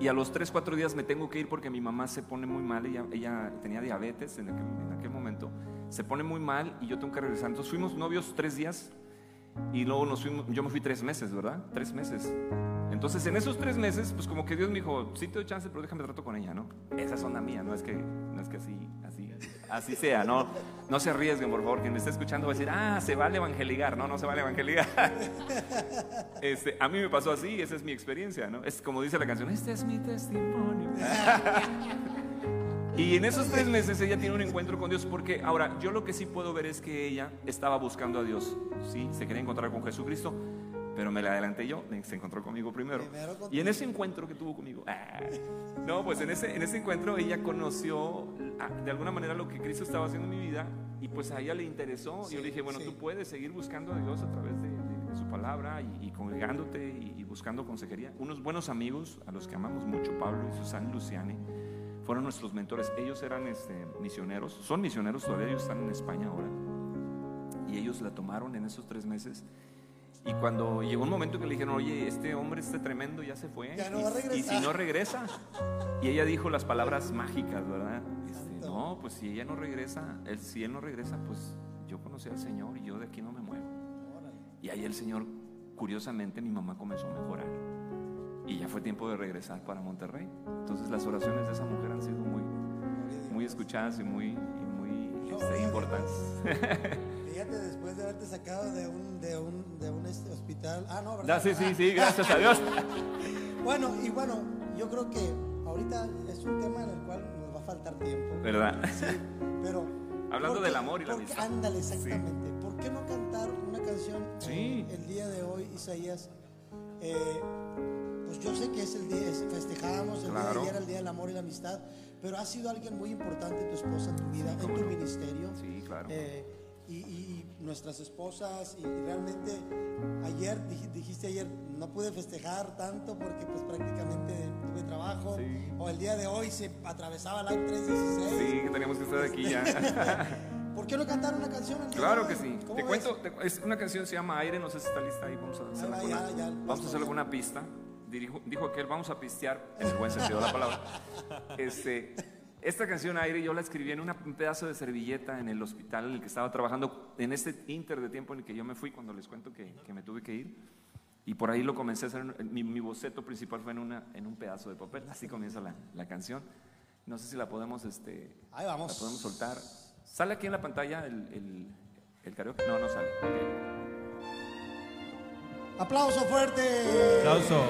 Y a los 3, 4 días me tengo que ir porque mi mamá se pone muy mal. Ella, ella tenía diabetes en aquel, en aquel momento. Se pone muy mal y yo tengo que regresar. Entonces fuimos novios tres días y luego nos fuimos. Yo me fui tres meses, ¿verdad? Tres meses. Entonces en esos tres meses, pues como que Dios me dijo, sí te doy chance, pero déjame trato con ella, ¿no? Esa es onda mía, no es que, no es que así, así, así sea, ¿no? No se arriesguen, por favor. Quien me está escuchando va a decir, ah, se vale evangeligar. No, no se vale evangeligar. (laughs) Este, a mí me pasó así, esa es mi experiencia, ¿no? Es como dice la canción, este es mi testimonio. (laughs) Y en esos tres meses ella tiene un encuentro con Dios porque ahora yo lo que sí puedo ver es que ella estaba buscando a Dios, sí, se quería encontrar con Jesucristo, pero me la adelanté yo, se encontró conmigo primero. Primero contigo. Y en ese encuentro que tuvo conmigo, ah, (laughs) no, pues en ese, en ese encuentro ella conoció ah, de alguna manera lo que Cristo estaba haciendo en mi vida y pues a ella le interesó. y yo le dije, bueno, sí. tú puedes seguir buscando a Dios a través de, de- de su palabra y, y congregándote y, y buscando consejería. Unos buenos amigos a los que amamos mucho, Pablo y Susana Luciani, fueron nuestros mentores. Ellos eran este, misioneros, son misioneros todavía, ellos están en España ahora. Y ellos la tomaron en esos tres meses. Y cuando llegó un momento que le dijeron, oye, este hombre está tremendo, ya se fue. Ya no y, va a y si regresar". no regresa. Y ella dijo las palabras mágicas, ¿verdad? Este, no, pues si ella no regresa, él, si él no regresa, pues yo conocí al Señor y yo de aquí no me muevo. Y ahí el Señor, curiosamente, mi mamá comenzó a mejorar. Y ya fue tiempo de regresar para Monterrey. Entonces las oraciones de esa mujer han sido muy, muy escuchadas y muy, y muy este, importantes. (laughs) Fíjate, después de haberte sacado de un, de un, de un este, hospital. Ah, no, ¿verdad? Sí, sí, sí, gracias a Dios. (laughs) Bueno, y bueno, yo creo que ahorita es un tema en el cual nos va a faltar tiempo. ¿Verdad? Sí, pero. Hablando ¿por qué- del amor y la amistad. Ándale, exactamente. ¿Por qué no cantar una canción Sí. el día de hoy, Isaías? Eh, pues yo sé que es el día, es- festejamos el día Claro. de ayer, el día del amor y la amistad, pero ha sido alguien muy importante tu esposa en tu vida, en tu ministerio. Sí, claro. Eh, nuestras esposas, y, y realmente ayer, dij- dijiste ayer, no pude festejar tanto porque pues prácticamente tuve trabajo, Sí. o el día de hoy se atravesaba la 316. Sí, que teníamos que estar aquí ya. (laughs) ¿Por qué no cantar una canción? Claro que sí. ¿Cómo Te ves? cuento, te- es una canción se llama Aire, no sé si está lista ahí, vamos a hacer Ahí va, alguna, ya, ya, vamos a hacer alguna pista. Dirijo- dijo aquel, vamos a pistear, en el buen sentido de la palabra. (laughs) Este, esta canción Aire yo la escribí en una- un pedazo de servilleta en el hospital en el que estaba trabajando, en este inter de tiempo en el que yo me fui, cuando les cuento que, que me tuve que ir. Y por ahí lo comencé a hacer, mi, mi boceto principal fue en, una, en un pedazo de papel, así comienza la, la canción. No sé si la podemos, este, Ahí vamos. la podemos soltar. ¿Sale aquí en la pantalla el, el, el karaoke? No, no sale. Ok. Aplauso fuerte. Aplauso.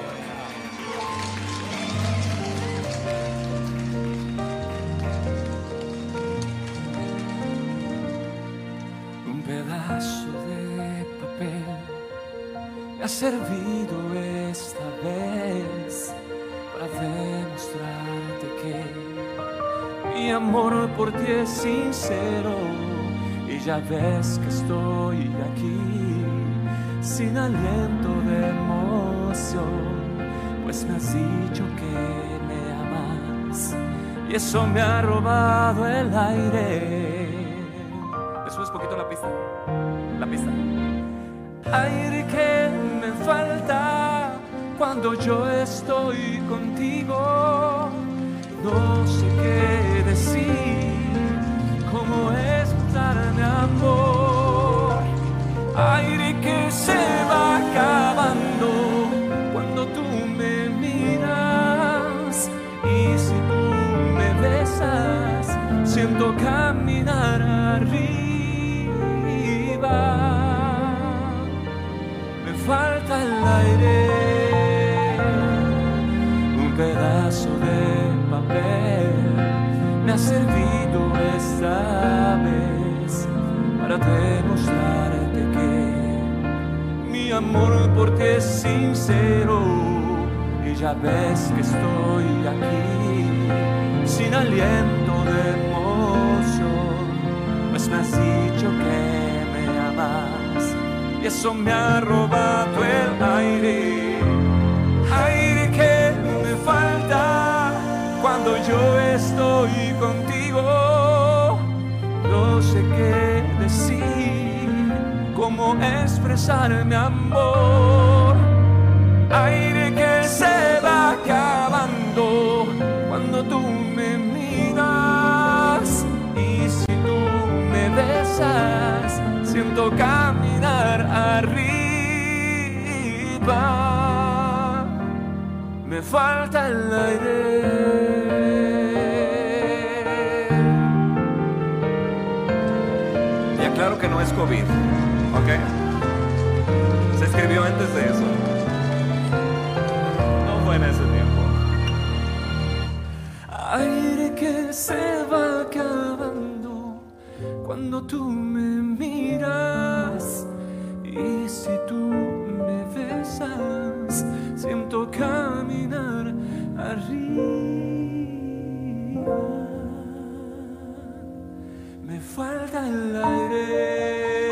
Ha servido esta vez para demostrarte que mi amor por ti es sincero y ya ves que estoy aquí sin aliento de emoción, pues me has dicho que me amas y eso me ha robado el aire. ¿Le subes poquito la pista? La pista. Aire que me falta cuando yo estoy contigo. No sé qué decir, cómo expresar mi amor. Aire que se va acabando cuando tú me miras. Y si tú me besas, siento caminar amor por ti es sincero y ya ves que estoy aquí sin aliento de emoción, pues me has dicho que me amas y eso me ha robado el aire, aire que me falta cuando yo estoy contigo. No sé qué decir, cómo expresar mi amor. Aire que se va acabando cuando tú me miras. Y si tú me besas, siento caminar arriba. Me falta el aire. Y aclaro que no es COVID, ¿ok? Escribió antes de eso. No fue en ese tiempo. Aire que se va acabando cuando tú me miras. Y si tú me besas, siento caminar arriba. Me falta el aire.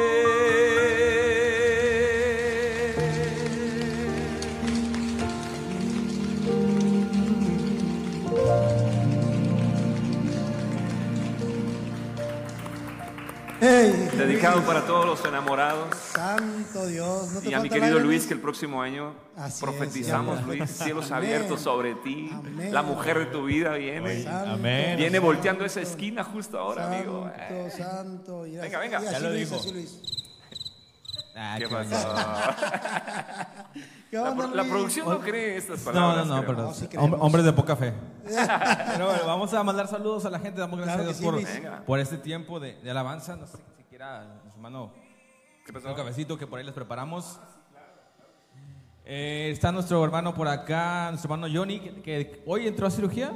Hey, Dedicado para todos los enamorados. Santo Dios. ¿no te Y a mi querido Luis, Luis? que el próximo año Así profetizamos. Luis, cielos Amén. abiertos sobre ti. Amén. La mujer de tu vida viene. Santo, Amén. Viene santo, volteando esa esquina justo ahora, amigo. Santo, Eh, santo. y Venga, venga. Ya lo dijo. Luis. Ah, ¿Qué qué pasó? (laughs) ¿Qué La, pro- producción no cree estas palabras. no, no, creo. perdón. No, sí Hom- creemos. hombres de poca fe. (laughs) Pero bueno, vamos a mandar saludos a la gente. Damos gracias Claro a que Dios sí, por, Luis. Venga. por este tiempo de, de alabanza. No sé si quiera, su hermano, ¿Qué pasó? un cafecito que por ahí les preparamos. Eh, está nuestro hermano por acá, nuestro hermano Johnny, que, que hoy entró a cirugía.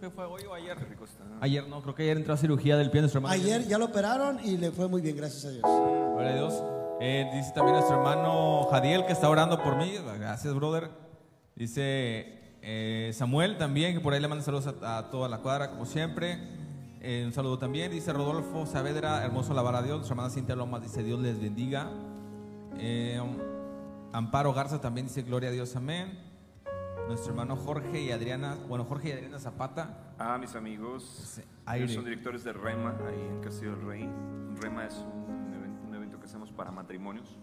¿Qué fue hoy o ayer? Qué rico está. Ayer no, creo que ayer entró a cirugía del pie nuestro hermano. Ayer ya lo operaron y le fue muy bien, gracias a Dios. Gloria a Dios. Eh, dice también nuestro hermano Jadiel que está orando por mí. Gracias, brother. Dice eh, Samuel también, que por ahí le manda saludos a, a toda la cuadra, como siempre. Eh, un saludo también. Dice Rodolfo Saavedra, hermoso alabar a Dios. Nuestra hermana Cintia Lomas dice Dios les bendiga. Amparo Garza también dice Gloria a Dios, amén. Nuestro hermano Jorge y Adriana, bueno, Jorge y Adriana Zapata. Ah, mis amigos, ellos son directores de REMA, ahí en Castillo del Rey. REMA es un que hacemos para matrimonios,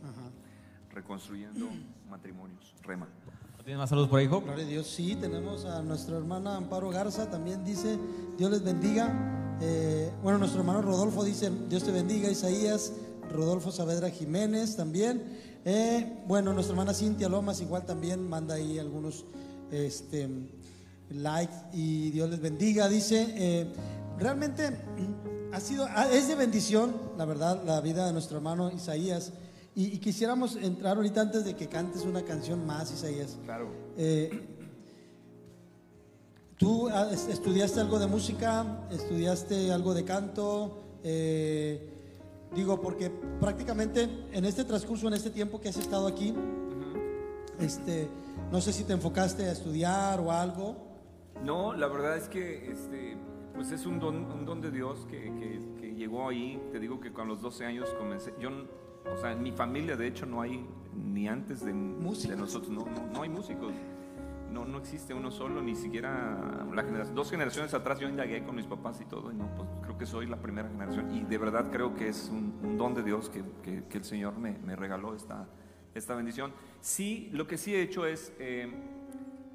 reconstruyendo (clears throat) matrimonios. REMA. ¿Tienes más saludos por ahí, Job? Gloria a Dios. Sí, tenemos a nuestra hermana Amparo Garza, también dice, Dios les bendiga. Eh, bueno, nuestro hermano Rodolfo dice, Dios te bendiga, Isaías. Rodolfo Saavedra Jiménez también. Eh, bueno, nuestra hermana Cintia Lomas igual también manda ahí algunos este, likes y Dios les bendiga. Dice, eh, realmente ha sido, ah, es de bendición, la verdad, la vida de nuestro hermano Isaías. Y, y quisiéramos entrar ahorita antes de que cantes una canción más, Isaías. Claro. Eh, ¿Tú ah, es- estudiaste algo de música? ¿Estudiaste algo de canto? Eh, digo, porque prácticamente en este transcurso, en este tiempo que has estado aquí, este, no sé si te enfocaste a estudiar o algo. No, la verdad es que este, pues es un don, un don de Dios que, que- que llegó ahí. Te digo que con los 12 años comencé. Yo, o sea, en mi familia, de hecho, no hay ni antes de, de nosotros, no, no, no hay músicos. No, no existe uno solo, ni siquiera la generación. Dos generaciones atrás yo indagué con mis papás y todo, y no, pues creo que soy la primera generación. Y de verdad creo que es un, un don de Dios que, que- que el Señor me, me regaló esta, esta bendición. Sí, lo que sí he hecho es eh,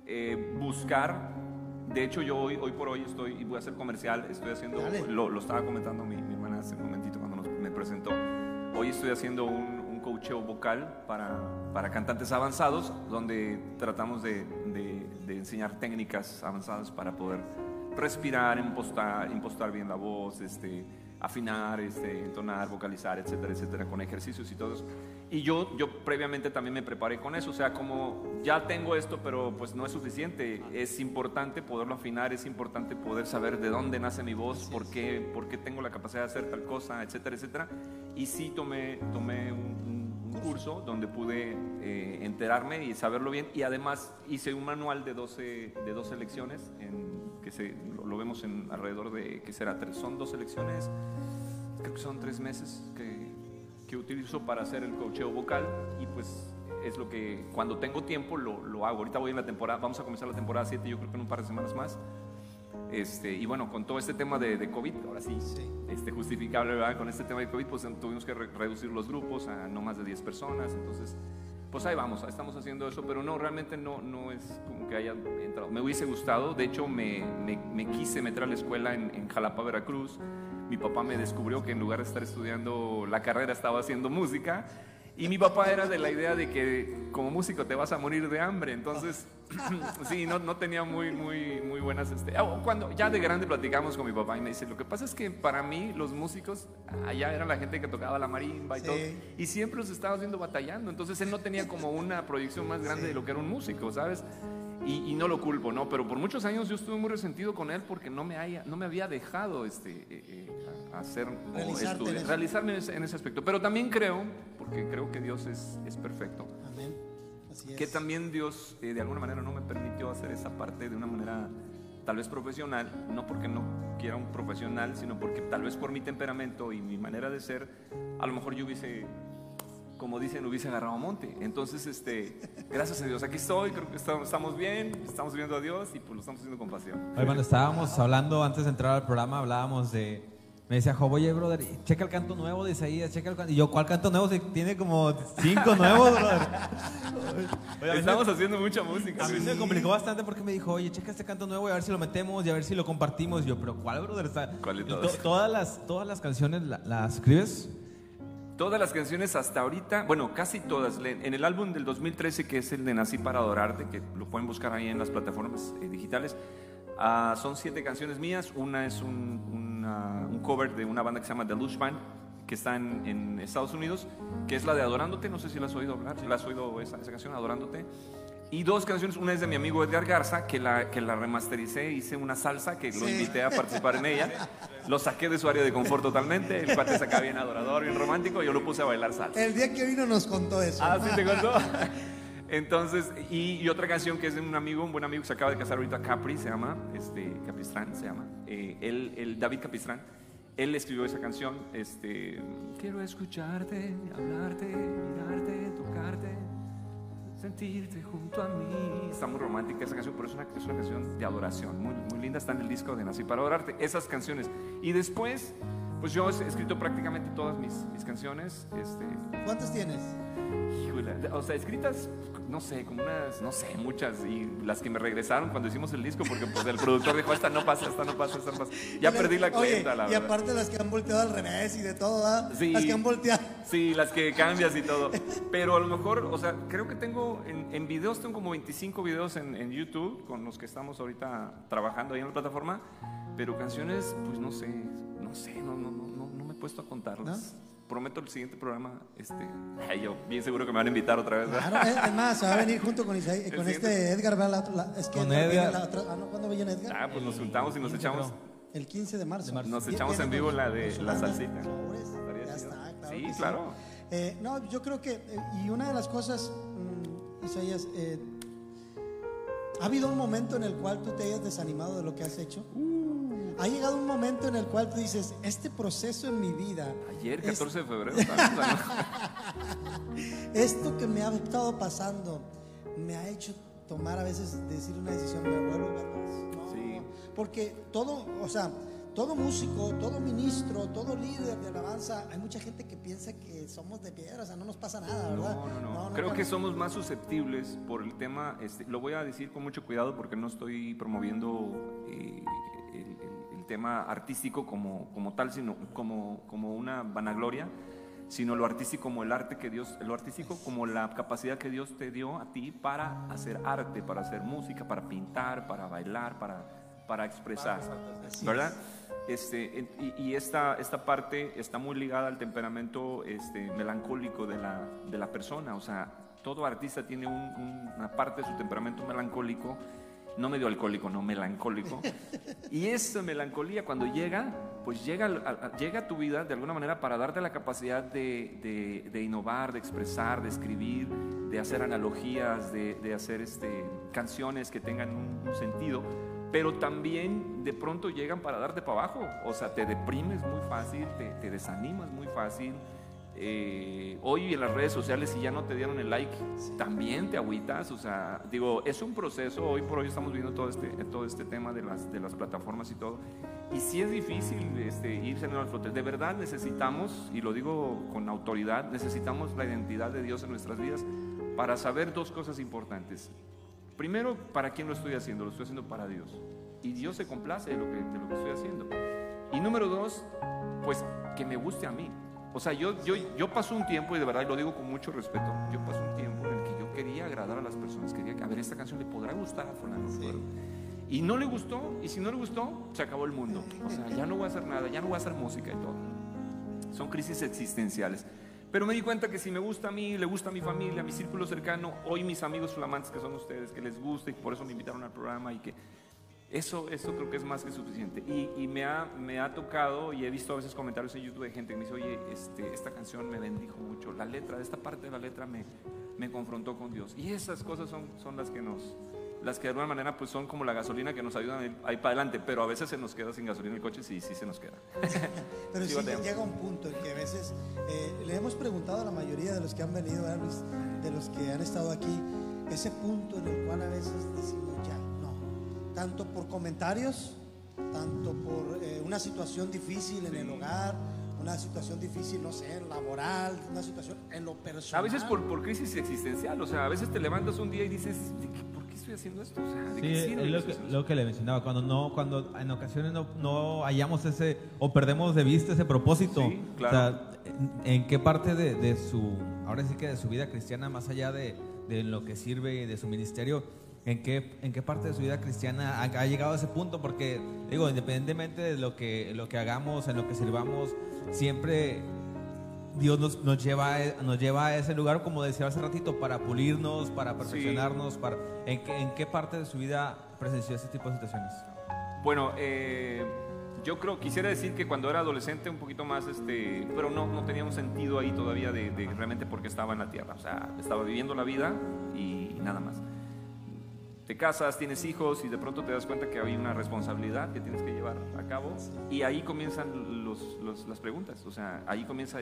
eh, buscar. De hecho, yo hoy, hoy por hoy estoy, y voy a hacer comercial, estoy haciendo, lo, lo estaba comentando mi, mi hermana hace un momentito cuando nos- me presentó. Hoy estoy haciendo un, un coacheo vocal para, para cantantes avanzados, donde tratamos de, de- de enseñar técnicas avanzadas para poder respirar, impostar, impostar bien la voz, este, afinar, este, entonar, vocalizar, etcétera, etcétera, con ejercicios y todo eso. Y yo, yo previamente también me preparé con eso, o sea, como ya tengo esto, pero pues no es suficiente, es importante poderlo afinar, es importante poder saber de dónde nace mi voz, por qué, por qué tengo la capacidad de hacer tal cosa, etcétera, etcétera. Y sí tomé, tomé un, un- curso donde pude eh, enterarme y saberlo bien, y además hice un manual de 12, de 12 lecciones, en, que se, lo, lo vemos en alrededor de, ¿qué será? Tres, son 12 lecciones, creo que son tres meses que, que utilizo para hacer el cocheo vocal y pues es lo que cuando tengo tiempo lo, lo hago. Ahorita voy en la temporada, vamos a comenzar la temporada 7, yo creo que en un par de semanas más. Este, y bueno, con todo este tema de, de COVID, ahora sí, Este, justificable, ¿verdad? Con este tema de COVID, pues tuvimos que re- reducir los grupos a no más de 10 personas, entonces, pues ahí vamos, estamos haciendo eso, pero no, realmente no, no es como que haya entrado. Me hubiese gustado, de hecho, me, me- me quise meter a la escuela en, en Jalapa, Veracruz. Mi papá me descubrió que en lugar de estar estudiando la carrera estaba haciendo música. Y mi papá era de la idea de que como músico te vas a morir de hambre, entonces (laughs) sí, no, no tenía muy, muy, muy buenas... Este, ah, cuando ya de grande platicamos con mi papá y me dice, lo que pasa es que para mí los músicos allá eran la gente que tocaba la marimba y Sí. todo, y siempre los estaba haciendo batallando, entonces él no tenía como una proyección más grande de lo que era un músico, ¿sabes? Y, y no lo culpo, ¿no? Pero por muchos años yo estuve muy resentido con él porque no me, haya, no me había dejado este, eh, eh, hacer o en realizarme en ese, en ese aspecto. Pero también creo, porque creo que Dios es, es perfecto, Amén. Así es. que también Dios eh, de alguna manera no me permitió hacer esa parte de una manera tal vez profesional, no porque no quiera un profesional, sino porque tal vez por mi temperamento y mi manera de ser, a lo mejor yo hubiese, como dicen, hubiese agarrado monte. Entonces, este, gracias a Dios, aquí estoy, creo que estamos, bien, estamos viendo a Dios y pues lo estamos haciendo con pasión. Oye, cuando estábamos hablando antes de entrar al programa, hablábamos de. Me decía Job, oye, brother, checa el canto nuevo de Isaías, checa el canto. Y yo, ¿cuál canto nuevo? Si tiene como cinco nuevos, brother. Oye, Estamos me, haciendo mucha música. a mí Luis. me complicó bastante porque me dijo, oye, checa este canto nuevo y a ver si lo metemos y a ver si lo compartimos. Y yo, ¿pero cuál, brother? ¿Cuál de y to- todos? todas, las, todas las canciones la- las escribes Todas las canciones hasta ahorita, bueno, casi todas. En el álbum del 2013, que es el de Nací para Adorarte, que lo pueden buscar ahí en las plataformas eh, digitales, ah, son siete canciones mías. Una es un, una- un cover de una banda que se llama The Lush Band, que está en, en Estados Unidos, que es la de Adorándote. No sé si la has oído hablar, si la has oído esa, esa canción, Adorándote. Y dos canciones, una es de mi amigo Edgar Garza, que la, que la remastericé, hice una salsa, que lo Sí. invité a participar en ella. Lo saqué de su área de confort totalmente. El cuate se acá bien adorador, bien romántico. Yo lo puse a bailar salsa. El día que vino nos contó eso. Ah, sí, te contó. Entonces, y, y otra canción que es de un amigo, un buen amigo que se acaba de casar ahorita, Capri se llama, este, Capistrán se llama, eh, él, él, David Capistrán, él escribió esa canción, este, quiero escucharte, hablarte, mirarte, tocarte, sentirte junto a mí. Está muy romántica esa canción, pero es una, es una canción de adoración, muy, muy linda, está en el disco de Nací para Adorarte, esas canciones. Y después, pues yo he escrito prácticamente todas mis, mis canciones, este, ¿Cuántas tienes? Híjole, o sea, escritas, no sé, como unas, no sé, muchas, y las que me regresaron cuando hicimos el disco, porque pues el productor dijo, esta no pasa, esta no pasa, esta no pasa. Ya perdí la Oye, cuenta, la Y verdad. aparte las que han volteado al revés y de todo, ¿verdad? Sí. Las que han volteado. Sí, las que cambias y todo. (laughs) Pero a lo mejor, o sea, creo que tengo, en, en videos tengo como 25 videos en, en YouTube con los que estamos ahorita trabajando ahí en la plataforma, pero canciones, pues no sé, no sé, no, no, no, no, no me he puesto a contarlas. Prometo el siguiente programa, este, ay, yo bien seguro que me van a invitar otra vez. ¿verdad? Claro, es, es más, se va a venir junto con, Isaí- con este Edgar. ¿verdad? La- la- es que Con Edgar viene Edgar. la otra- ah, no, ¿Cuándo viene Edgar? Ah, pues nos juntamos y nos echamos. El 15 de marzo. Nos echamos en vivo la de la salsita. Ya está, claro. Sí, claro. Eh, no, yo creo que, eh, y una de las cosas, mm, Isaías, eh, ¿ha habido un momento en el cual tú te hayas desanimado de lo que has hecho? ¿Ha llegado un momento en el cual tú dices, este proceso en mi vida, Ayer, es- 14 de febrero. (laughs) esto que me ha estado pasando, me ha hecho tomar a veces decir una decisión, me vuelvo No, Sí. Porque todo, o sea, todo músico, todo ministro, todo líder de alabanza, hay mucha gente que piensa que somos de piedra, o sea, no nos pasa nada, ¿verdad? No, no, no. Creo que somos más susceptibles por el tema, este, lo voy a decir con mucho cuidado porque no estoy promoviendo eh, el, tema artístico como, como tal, sino como, como una vanagloria, sino lo artístico como el arte que Dios, lo artístico como la capacidad que Dios te dio a ti para hacer arte, para hacer música, para pintar, para bailar, para, para expresar, ¿verdad? Este, y y esta, esta parte está muy ligada al temperamento este, melancólico de la, de la persona. O sea, todo artista tiene un- un- una parte de su temperamento melancólico, no medio alcohólico, no melancólico. Y esa melancolía cuando llega, pues llega, a, llega a tu vida de alguna manera para darte la capacidad de, de- innovar, de expresar, de escribir, de hacer analogías, de, hacer este, canciones que tengan un- un sentido pero también de pronto llegan para darte para abajo. O sea, te deprimes muy fácil, te, te desanimas muy fácil. Eh, hoy en las redes sociales, si ya no te dieron el like, también te agüitas. O sea, digo, es un proceso. Hoy por hoy estamos viendo todo este, todo este tema de las, de las plataformas y todo. Y sí es difícil este, irse al flote. De verdad necesitamos, y lo digo con autoridad, necesitamos la identidad de Dios en nuestras vidas para saber dos cosas importantes. Primero, ¿para quién lo estoy haciendo? Lo estoy haciendo para Dios. Y Dios se complace de lo que, de lo que estoy haciendo. Y número dos, pues que me guste a mí. O sea, yo, yo, yo paso un tiempo, y de verdad y lo digo con mucho respeto, yo paso un tiempo en el que yo quería agradar a las personas, quería que, a ver, esta canción le podrá gustar a fulano. fulano. Y no le gustó, y si no le gustó, se acabó el mundo. O sea, ya no voy a hacer nada, ya no voy a hacer música y todo. Son crisis existenciales. Pero me di cuenta que si me gusta a mí, le gusta a mi familia, a mi círculo cercano, hoy mis amigos flamantes que son ustedes, que les gusta y por eso me invitaron al programa y que eso, eso creo que es más que suficiente. Y, y me, ha, me ha tocado y he visto a veces comentarios en YouTube de gente que me dice, oye, este, esta canción me bendijo mucho, la letra, esta parte de la letra me, me confrontó con Dios. Y esas cosas son, son las que nos, las que de alguna manera pues son como la gasolina que nos ayudan a ir, a ir para adelante, pero a veces se nos queda sin gasolina el coche, sí, sí se nos queda. (laughs) Pero Sí, sí, llega un punto en que a veces eh, le hemos preguntado a la mayoría de los que han venido, de los que han estado aquí, ese punto en el cual a veces decimos. Tanto por comentarios, tanto por eh, una situación difícil en el hogar, una situación difícil, no sé, laboral, una situación en lo personal. A veces por, por crisis existencial, o sea, a veces te levantas un día y dices, "¿De qué- ¿por qué estoy haciendo esto? O sea, ¿de Sí, qué es sirve lo eso? que, lo que le mencionaba, cuando no, cuando en ocasiones no, no hallamos ese, o perdemos de vista ese propósito. Sí, claro. O sea, en, en qué parte de, de su, ahora sí que de su vida cristiana, más allá de, de lo que sirve y de su ministerio, en qué, en qué parte de su vida cristiana ha, ha llegado a ese punto, porque digo, independientemente de lo que, lo que hagamos, en lo que sirvamos, siempre Dios nos, nos, lleva, a- nos lleva a ese lugar, como decía hace ratito, para pulirnos, para perfeccionarnos, para, ¿en, qué, ¿en qué parte de su vida presenció ese tipo de situaciones? Bueno, eh, yo creo, quisiera decir que cuando era adolescente un poquito más, este, pero no, no tenía un sentido ahí todavía de, de realmente por qué estaba en la tierra. O sea, estaba viviendo la vida y nada más. Te casas, tienes hijos y de pronto te das cuenta que hay una responsabilidad que tienes que llevar a cabo y ahí comienzan los, los- las preguntas. O sea, ahí comienza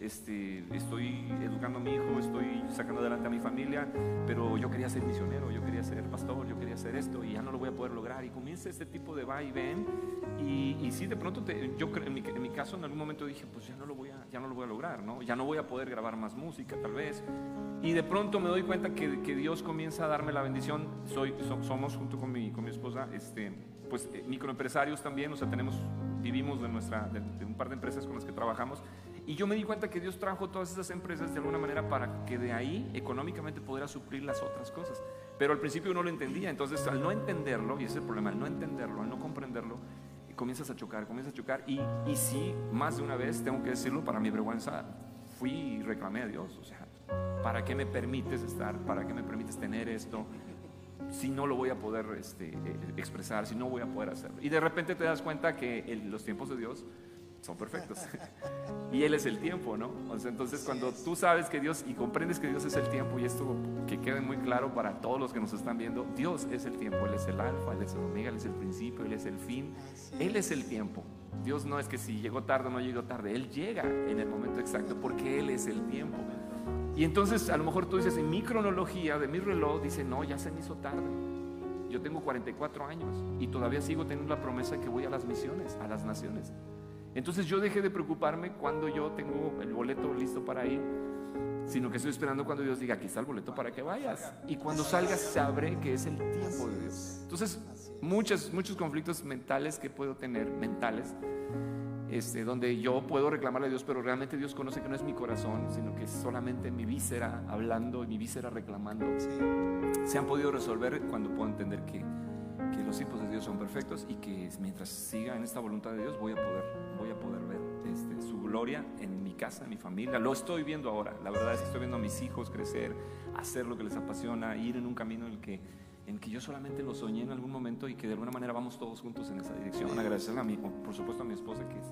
este, estoy educando a mi hijo, estoy sacando adelante a mi familia, pero yo quería ser misionero, yo quería ser pastor, yo quería hacer esto y ya no lo voy a poder lograr. Y comienza este tipo de va y ven. Y, y sí, de pronto, te- yo en mi, en mi caso, en algún momento dije, pues ya no lo voy a, ya no lo voy a lograr, ¿no? Ya no voy a poder grabar más música, tal vez. Y de pronto me doy cuenta que, que Dios comienza a darme la bendición. Soy, so- somos junto con mi, con mi esposa, este, pues eh, microempresarios también, o sea, tenemos, vivimos de, nuestra, de, de un par de empresas con las que trabajamos. Y yo me di cuenta que Dios trajo todas esas empresas de alguna manera para que de ahí económicamente pudiera suplir las otras cosas. Pero al principio no lo entendía, entonces al no entenderlo, y ese es el problema, al no entenderlo, al no comprenderlo, comienzas a chocar, comienzas a chocar. Y, y sí, más de una vez, tengo que decirlo, para mi vergüenza, fui y reclamé a Dios, o sea, ¿para qué me permites estar? ¿Para qué me permites tener esto? si no lo voy a poder este, eh, expresar, si no voy a poder hacerlo. Y de repente te das cuenta que el- los tiempos de Dios son perfectos. (laughs) y Él es el tiempo, ¿no? Entonces cuando tú sabes que Dios y comprendes que Dios es el tiempo, y esto que quede muy claro para todos los que nos están viendo, Dios es el tiempo, Él es el alfa, Él es el omega, Él es el principio, Él es el fin, Él es el tiempo. Dios no es que si llegó tarde o no llegó tarde, Él llega en el momento exacto porque Él es el tiempo. Y entonces a lo mejor tú dices, en mi cronología de mi reloj, dice, no, ya se me hizo tarde. Yo tengo 44 años y todavía sigo teniendo la promesa de que voy a las misiones, a las naciones. Entonces yo dejé de preocuparme cuando yo tengo el boleto listo para ir, sino que estoy esperando cuando Dios diga, aquí está el boleto para que vayas. Y cuando salgas sabré que es el tiempo de Dios. Entonces, muchos, muchos conflictos mentales que puedo tener, mentales, este, donde yo puedo reclamarle a Dios, pero realmente Dios conoce que no es mi corazón, sino que es solamente mi víscera hablando y mi víscera reclamando. Se han podido resolver cuando puedo entender que, que los tiempos de Dios son perfectos y que mientras siga en esta voluntad de Dios voy a poder, voy a poder ver este, su gloria en mi casa, en mi familia. Lo estoy viendo ahora. La verdad es que estoy viendo a mis hijos crecer, hacer lo que les apasiona, ir en un camino en el que en que yo solamente lo soñé en algún momento y que de alguna manera vamos todos juntos en esa dirección. Agradecerle a mí, por supuesto a mi esposa que es,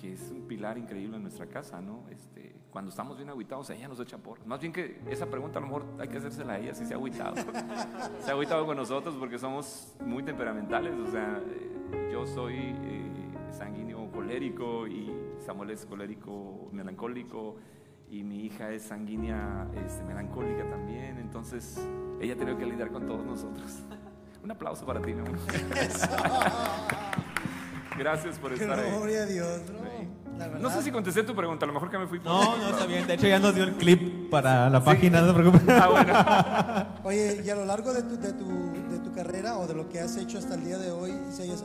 que es un pilar increíble en nuestra casa, ¿no? Este, cuando estamos bien aguitados, ella nos echa por. Más bien que esa pregunta a lo mejor hay que hacérsela a ella si se ha aguitado. (laughs) se ha aguitado con nosotros porque somos muy temperamentales, o sea, eh, yo soy eh, sanguíneo colérico y Samuel es colérico melancólico y mi hija es sanguínea este, melancólica también, entonces ella ha tenido que lidiar con todos nosotros. (laughs) Un aplauso para ti, mi amor. (laughs) Gracias por estar ahí. Gloria a Dios, ¿no? Verdad. No sé si contesté tu pregunta, a lo mejor que me fui por No, no, está bien. De hecho, ya nos dio el clip para la página, no se preocupe. Ah, bueno. (laughs) Oye, y a lo largo de tu, de, tu, de tu carrera o de lo que has hecho hasta el día de hoy,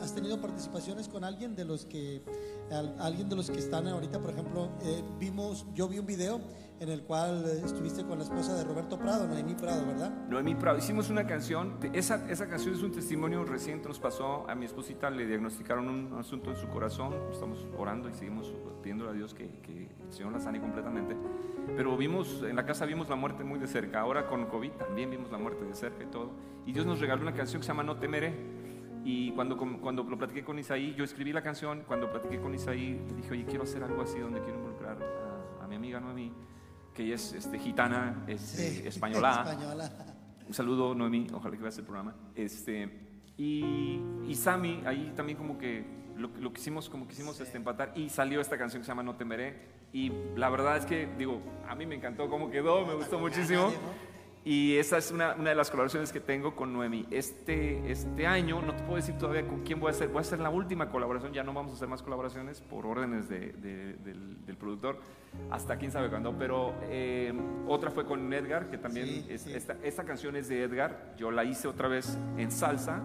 ¿has tenido participaciones con alguien de los que, alguien de los que están ahorita, por ejemplo, eh, vimos, yo vi un video en el cual eh, estuviste con la esposa de Roberto Prado, Noemí Prado, ¿verdad? Noemí Prado, hicimos una canción, esa, esa canción es un testimonio reciente, nos pasó a mi esposita, le diagnosticaron un asunto en su corazón, estamos orando y seguimos pidiéndole a Dios que, que el Señor la sane completamente, pero vimos, en la casa vimos la muerte muy de cerca, ahora con COVID también vimos la muerte de cerca y todo, y Dios nos regaló una canción que se llama No temeré, y cuando, cuando lo platiqué con Isaí, yo escribí la canción, cuando platiqué con Isaí, dije, oye, quiero hacer algo así donde quiero involucrar a, a mi amiga Noemí, que ella es este, gitana, es eh, (laughs) española. Española. Un saludo, Noemí, ojalá que veas el programa. Este, y, y Sammy, ahí también como que lo, lo quisimos, como quisimos este, empatar y salió esta canción que se llama No temeré. Y la verdad es que, digo, a mí me encantó cómo quedó, me gustó muchísimo. Y esa es una, una de las colaboraciones que tengo con Noemi. Este, este año, no te puedo decir todavía con quién voy a hacer, voy a hacer la última colaboración, ya no vamos a hacer más colaboraciones por órdenes de- de- del, del productor, hasta quién sabe cuándo, pero eh, otra fue con Edgar, que también, Sí, es- sí. Esta, esta canción es de Edgar, yo la hice otra vez en salsa,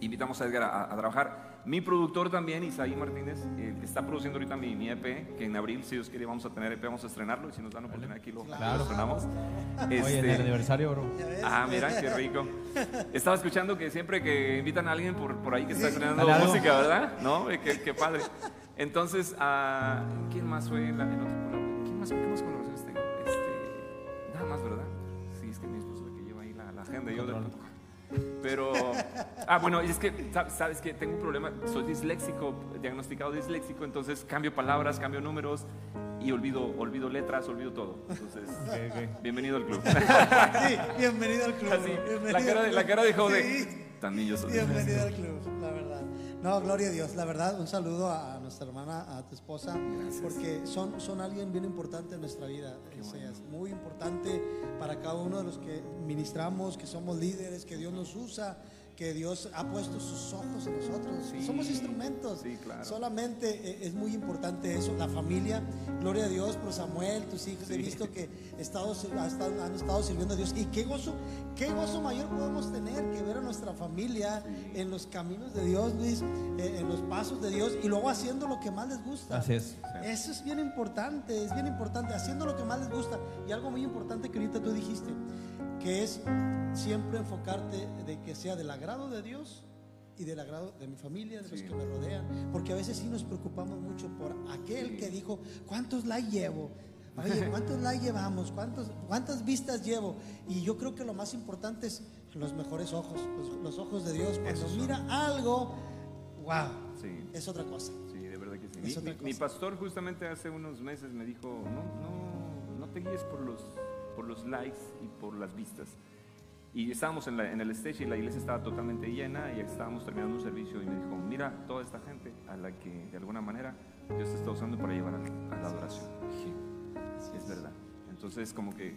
invitamos a Edgar a, a trabajar. Mi productor también, Isaí Martínez, eh, está produciendo ahorita mi, mi EP, que en abril, si Dios quiere, vamos a tener EP, vamos a estrenarlo, y si nos dan oportunidad aquí lo, lo estrenamos. Oye, en Este, el aniversario, bro. Ah, mira, qué rico. (laughs) Estaba escuchando que siempre que invitan a alguien por, por ahí que está estrenando Dale algo. música, ¿verdad? ¿No? Eh, Qué, qué padre. Entonces, ah, ¿quién más fue en, la, en colaboración? ¿Quién más, ¿Qué más colaboraciones tengo? Este, nada más, ¿verdad? Sí, es que mi esposo es el que lleva ahí la, la agenda. y Yo de- pero, ah, bueno, y es que, sab- sabes que tengo un problema, soy disléxico, diagnosticado disléxico, entonces cambio palabras, cambio números y olvido, olvido letras, olvido todo. Entonces, bienvenido al club. (laughs) Sí, bienvenido al club. Así, bienvenido la, cara al de, la cara de joven. Sí. También yo soy Bienvenido al club, la verdad. No, gloria a Dios, la verdad, un saludo a nuestra hermana, a tu esposa, porque son, son alguien bien importante en nuestra vida. Es, es muy importante para cada uno de los que ministramos, que somos líderes, que Dios nos usa, que Dios ha puesto sus ojos en nosotros. Sí, somos instrumentos. sí, claro. Solamente eh, es muy importante eso, la familia. Gloria a Dios por Samuel, tus hijos. He Sí. visto que estado- han estado sirviendo a Dios. Y qué gozo, qué gozo mayor podemos tener que ver a nuestra familia en los caminos de Dios, Luis, eh, en los pasos de Dios y luego haciendo lo que más les gusta. Así es. Eso es bien importante, es bien importante, haciendo lo que más les gusta. Y algo muy importante que ahorita tú dijiste, que es siempre enfocarte de que sea del agrado de Dios y del agrado de mi familia, de los que me rodean. Porque a veces sí nos preocupamos mucho por aquel que dijo, ¿cuántos likes llevo? Oye, (laughs) ¿cuántos likes llevamos? ¿Cuántos, ¿Cuántas vistas llevo? Y yo creo que lo más importante es los mejores ojos, los, los ojos de Dios. Cuando mira algo, wow, Sí. es otra cosa. Sí, de verdad que sí. Mi, mi- pastor justamente hace unos meses me dijo, no, no, no te guíes por los, por los likes y por las vistas. Y estábamos en, la- en el stage y la iglesia estaba totalmente llena y estábamos terminando un servicio y me dijo, mira toda esta gente a la que de alguna manera Dios te está usando para llevar a, a la adoración. Dije, es verdad. Entonces como que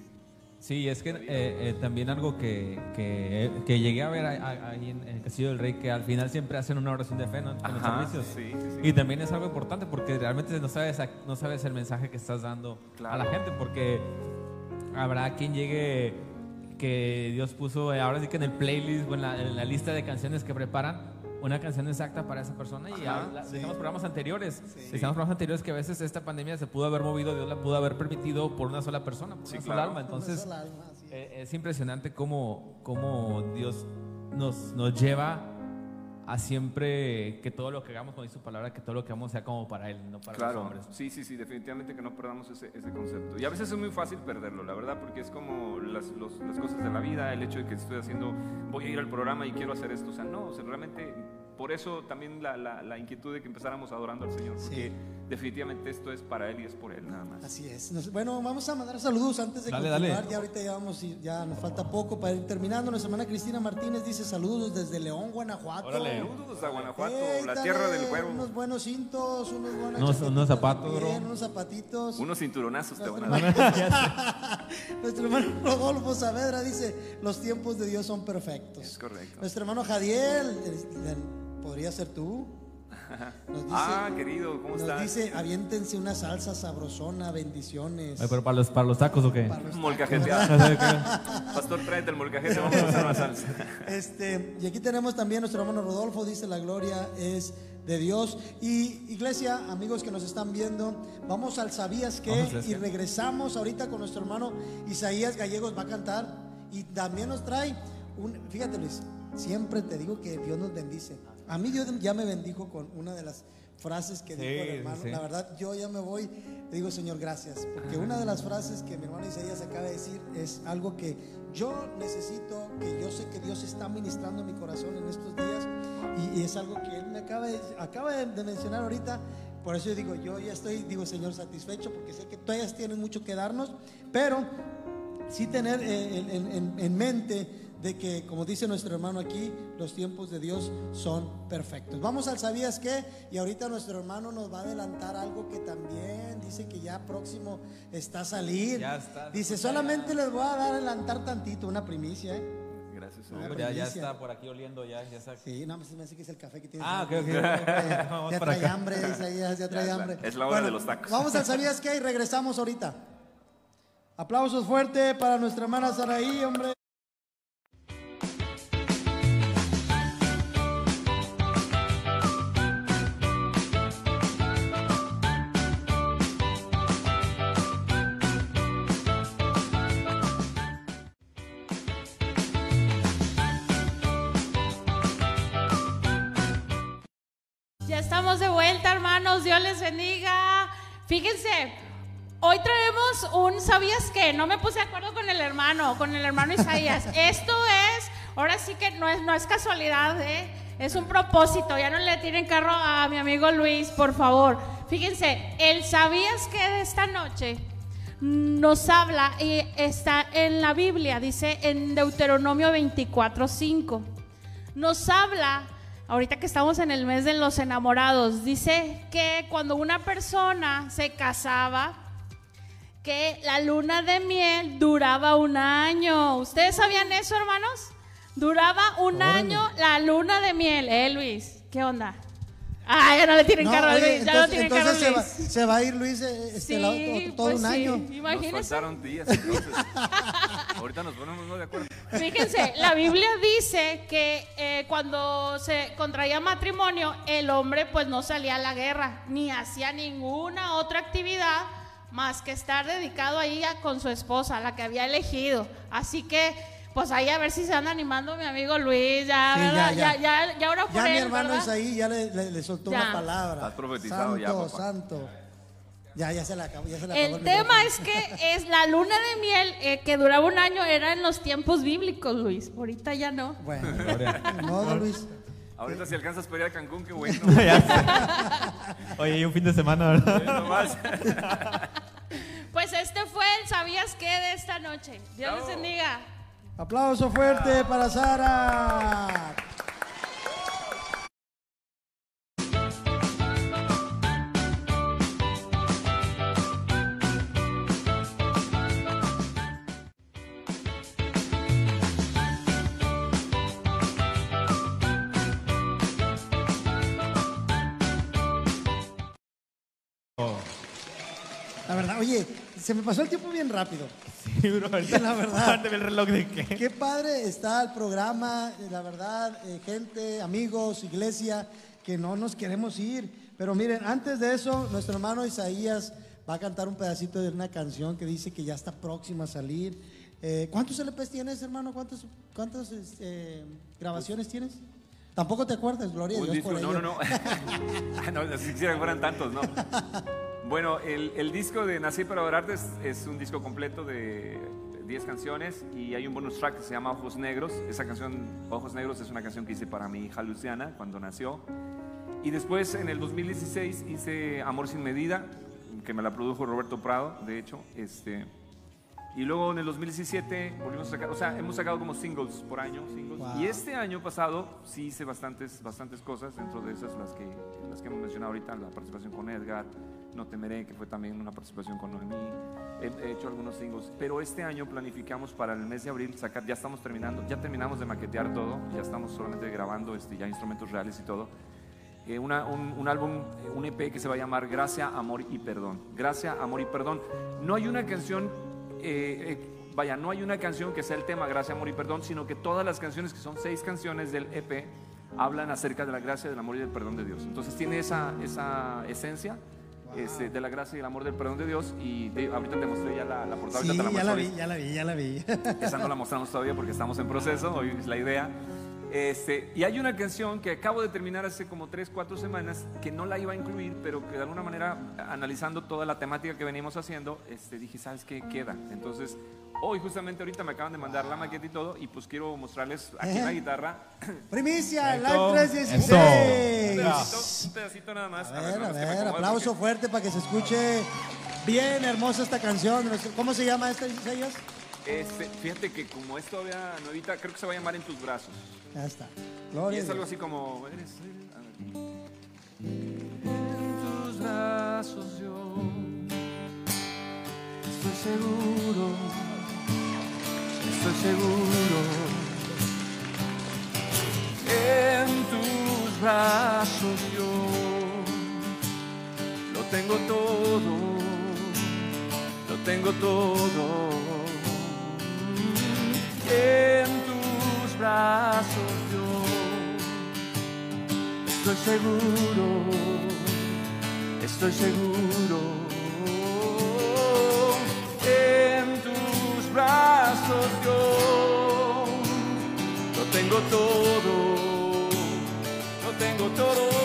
Sí, es que eh, eh, también algo que, que, que llegué a ver ahí- en, en el Castillo del Rey, que al final siempre hacen una oración de fe ¿no? en los Ajá, servicios. sí, sí, sí. Y también es algo importante porque realmente no sabes, no sabes el mensaje que estás dando Claro. a la gente, porque habrá quien llegue que Dios puso eh, ahora sí que en el playlist o en la, en la lista de canciones que preparan una canción exacta para esa persona y Ajá, sí. programas anteriores Sí. decíamos programas anteriores que a veces esta pandemia se pudo haber movido Dios la pudo haber permitido por una sola persona por Sí, una sola alma entonces alma, es. eh, es impresionante cómo, cómo Dios nos, nos lleva a siempre que todo lo que hagamos, como dice su palabra, que todo lo que hagamos sea como para Él, no para los Claro, hombres. sí, sí, sí, definitivamente que no perdamos ese, ese concepto. Y a veces es muy fácil perderlo, la verdad, porque es como las, los- las cosas de la vida, el hecho de que estoy haciendo, voy a ir al programa y quiero hacer esto. O sea, no, o sea, realmente, por eso también la, la- la inquietud de que empezáramos adorando al Señor, porque Sí. Definitivamente esto es para Él y es por Él, nada más. Así es. Bueno, vamos a mandar saludos antes de Dale, continuar. dale. Ya ahorita ya vamos, ya nos falta poco para ir terminando. Nuestra hermana Cristina Martínez dice saludos desde León, Guanajuato. Órale. Saludos a Guanajuato, Ey, la dale, tierra del huevo. Unos buenos cintos, unos buenos Unos- chaquetitas unos zapatos, también, unos zapatitos. Unos cinturonazos te van a dar. (laughs) (laughs) Nuestro hermano Rodolfo Saavedra dice, los tiempos de Dios son perfectos. Es correcto. Nuestro hermano Jadiel, podría ser tú. Nos dice, Ah, querido, ¿cómo nos estás? dice, aviéntense una salsa sabrosona, bendiciones. Oye, pero para los, para los tacos o qué? Para los Molcajeteado. Pastor, tráete el molcajete, vamos a hacer una salsa. Este, y aquí tenemos también nuestro hermano Rodolfo, dice la gloria es de Dios. Y iglesia, amigos que nos están viendo, vamos al Sabías que Vamos, y regresamos ahorita con nuestro hermano Isaías Gallegos va a cantar y también nos trae un, fíjate Luis, siempre te digo que Dios nos bendice. A mí Dios ya me bendijo con una de las frases que Sí, dijo el hermano. sí. La verdad, yo ya me voy, digo Señor, gracias, porque una de las frases que mi hermano Isaías acaba de decir es algo que yo necesito, que yo sé que Dios está ministrando en mi corazón en estos días y, y es algo que él me acaba de, acaba de, de mencionar ahorita. Por eso yo digo, yo ya estoy, digo Señor, satisfecho porque sé que todavía tienes mucho que darnos, pero sí tener eh, en, en- en mente de que, como dice nuestro hermano aquí, los tiempos de Dios son perfectos. Vamos al ¿sabías qué? Y ahorita nuestro hermano nos va a adelantar algo que también dice que ya próximo está a salir. Ya está. Dice, solamente les voy a dar adelantar tantito, una primicia, ¿eh? Gracias. Una Ya, ya primicia. está por aquí oliendo ya, ya está. Sí, no, pues me hace que es el café que tiene. Ah, ok, ok. Ya, trae (laughs) hambre, Isaías, ya trae hambre. es la hora de los tacos. Vamos al ¿Sabías qué? Y regresamos ahorita. Aplausos fuertes para nuestra hermana Saraí, hombre. Hermanos. Dios les bendiga. Fíjense, hoy traemos un ¿sabías qué? No me puse de acuerdo con el hermano, con el hermano Isaías. (laughs) Esto es, ahora sí que no es, no es casualidad, ¿eh? Es un propósito. Ya no le tiren carro a mi amigo Luis, por favor. Fíjense, el ¿sabías qué de esta noche? nos habla y está en la Biblia, dice en Deuteronomio 24:5 nos habla, ahorita que estamos en el mes de los enamorados, dice que cuando una persona se casaba, que la luna de miel duraba un año. ¿Ustedes sabían eso, hermanos? Duraba un Órale. año la luna de miel, ¿eh, Luis? ¿Qué onda? Ah, ya no le tienen No, carro a oye, Luis, ya no entonces, tienen carro a entonces se, va, Luis. se va a ir Luis eh, este, Sí, la- todo, todo pues un sí, año. Nos Imagínense. faltaron días entonces. Ahorita nos ponemos ¿no? de acuerdo. Fíjense, la Biblia dice que eh, cuando se contraía matrimonio, el hombre pues no salía a la guerra, ni hacía ninguna otra actividad más que estar dedicado ahí a- con su esposa, la que había elegido. Así que, pues ahí a ver si se anda animando mi amigo Luis, ya, Sí, ¿verdad? ya, ya, ya. ya, ya ora por Ya mi hermano ¿verdad? Isaí ya le, le- le soltó Ya. una palabra. Estás profetizado santo, ya, papá. santo. Ya, ya se la acabó. Ya se la acabó El tema micrófono. es que es la luna de miel eh, que duraba un año, era en los tiempos bíblicos, Luis. Ahorita ya no. Bueno, modo, Luis. Ahorita si alcanzas para ir a Cancún, qué bueno. (laughs) Ya sé. Oye, y un fin de semana, ¿verdad? No más. Pues este fue el ¿Sabías qué? de esta noche. Dios les Bravo. bendiga. Aplauso fuerte para Sara. Se me pasó el tiempo bien rápido. Sí, bro, (laughs) ahorita La verdad. el reloj de qué. Qué padre está el programa, eh, la verdad, eh, gente, amigos, iglesia, que no nos queremos ir. Pero miren, antes de eso, nuestro hermano Isaías va a cantar un pedacito de una canción que dice que ya está próxima a salir. Eh, ¿Cuántos LPs tienes, hermano? ¿Cuántas, este, grabaciones tienes? Tampoco te acuerdas, Gloria Un Dios disco, por no, ello. no, no. (laughs) no, si quisiera que fueran tantos, no. (laughs) Bueno, el, el disco de Nací para Adorarte es, es un disco completo de 10 canciones y hay un bonus track que se llama Ojos Negros. Esa canción, Ojos Negros, es una canción que hice para mi hija Luciana cuando nació. Y después, en el 2016, hice Amor sin Medida, que me la produjo Roberto Prado, de hecho. Este, y luego en el 2017 volvimos a sacar, o sea, hemos sacado como singles por año, singles. Wow. Y este año pasado sí hice bastantes, bastantes cosas, dentro de esas las que, las que hemos mencionado ahorita, la participación con Edgar, No Temeré, que fue también una participación con Noemí. He, he hecho algunos singles, pero este año planificamos para el mes de abril sacar, ya estamos terminando, ya terminamos de maquetear todo, ya estamos solamente grabando este, ya instrumentos reales y todo. Eh, un, álbum, eh, un EP que se va a llamar Gracia, Amor y Perdón. Gracia, Amor y Perdón. No hay una canción, eh, vaya, no hay una canción que sea el tema Gracia, Amor y Perdón, sino que todas las canciones, que son seis canciones del EP, hablan acerca de la gracia, del amor y del perdón de Dios. Entonces tiene esa, esa esencia este, de la gracia y el amor del perdón de Dios. Y de- ahorita te mostré ya la, la portada, Sí, te ya la vi, ya la vi, ya la vi. esa no la mostramos todavía porque estamos en proceso, hoy es la idea. Este, y hay una canción que acabo de terminar hace como 3, 4 semanas que no la iba a incluir, pero que de alguna manera, analizando toda la temática que venimos haciendo, este, dije, ¿sabes qué? Queda. Entonces, hoy justamente ahorita me acaban de mandar la maqueta y todo, y pues quiero mostrarles aquí en la guitarra Primicia, Live un 316. pedacito, un pedacito nada más. A ver, ver, a ver, aplauso porque- fuerte para que se escuche bien hermosa esta canción. ¿Cómo se llama esta, Isaías? Este, fíjate que como es todavía nuevita, creo que se va a llamar En tus brazos. Ya está. Y Gloria. es a algo así como. Eres el- a ver. En tus brazos yo estoy seguro, estoy seguro. En tus brazos yo lo tengo todo, lo tengo todo. En tus brazos yo estoy seguro, estoy seguro. En tus brazos yo lo tengo todo, lo tengo todo.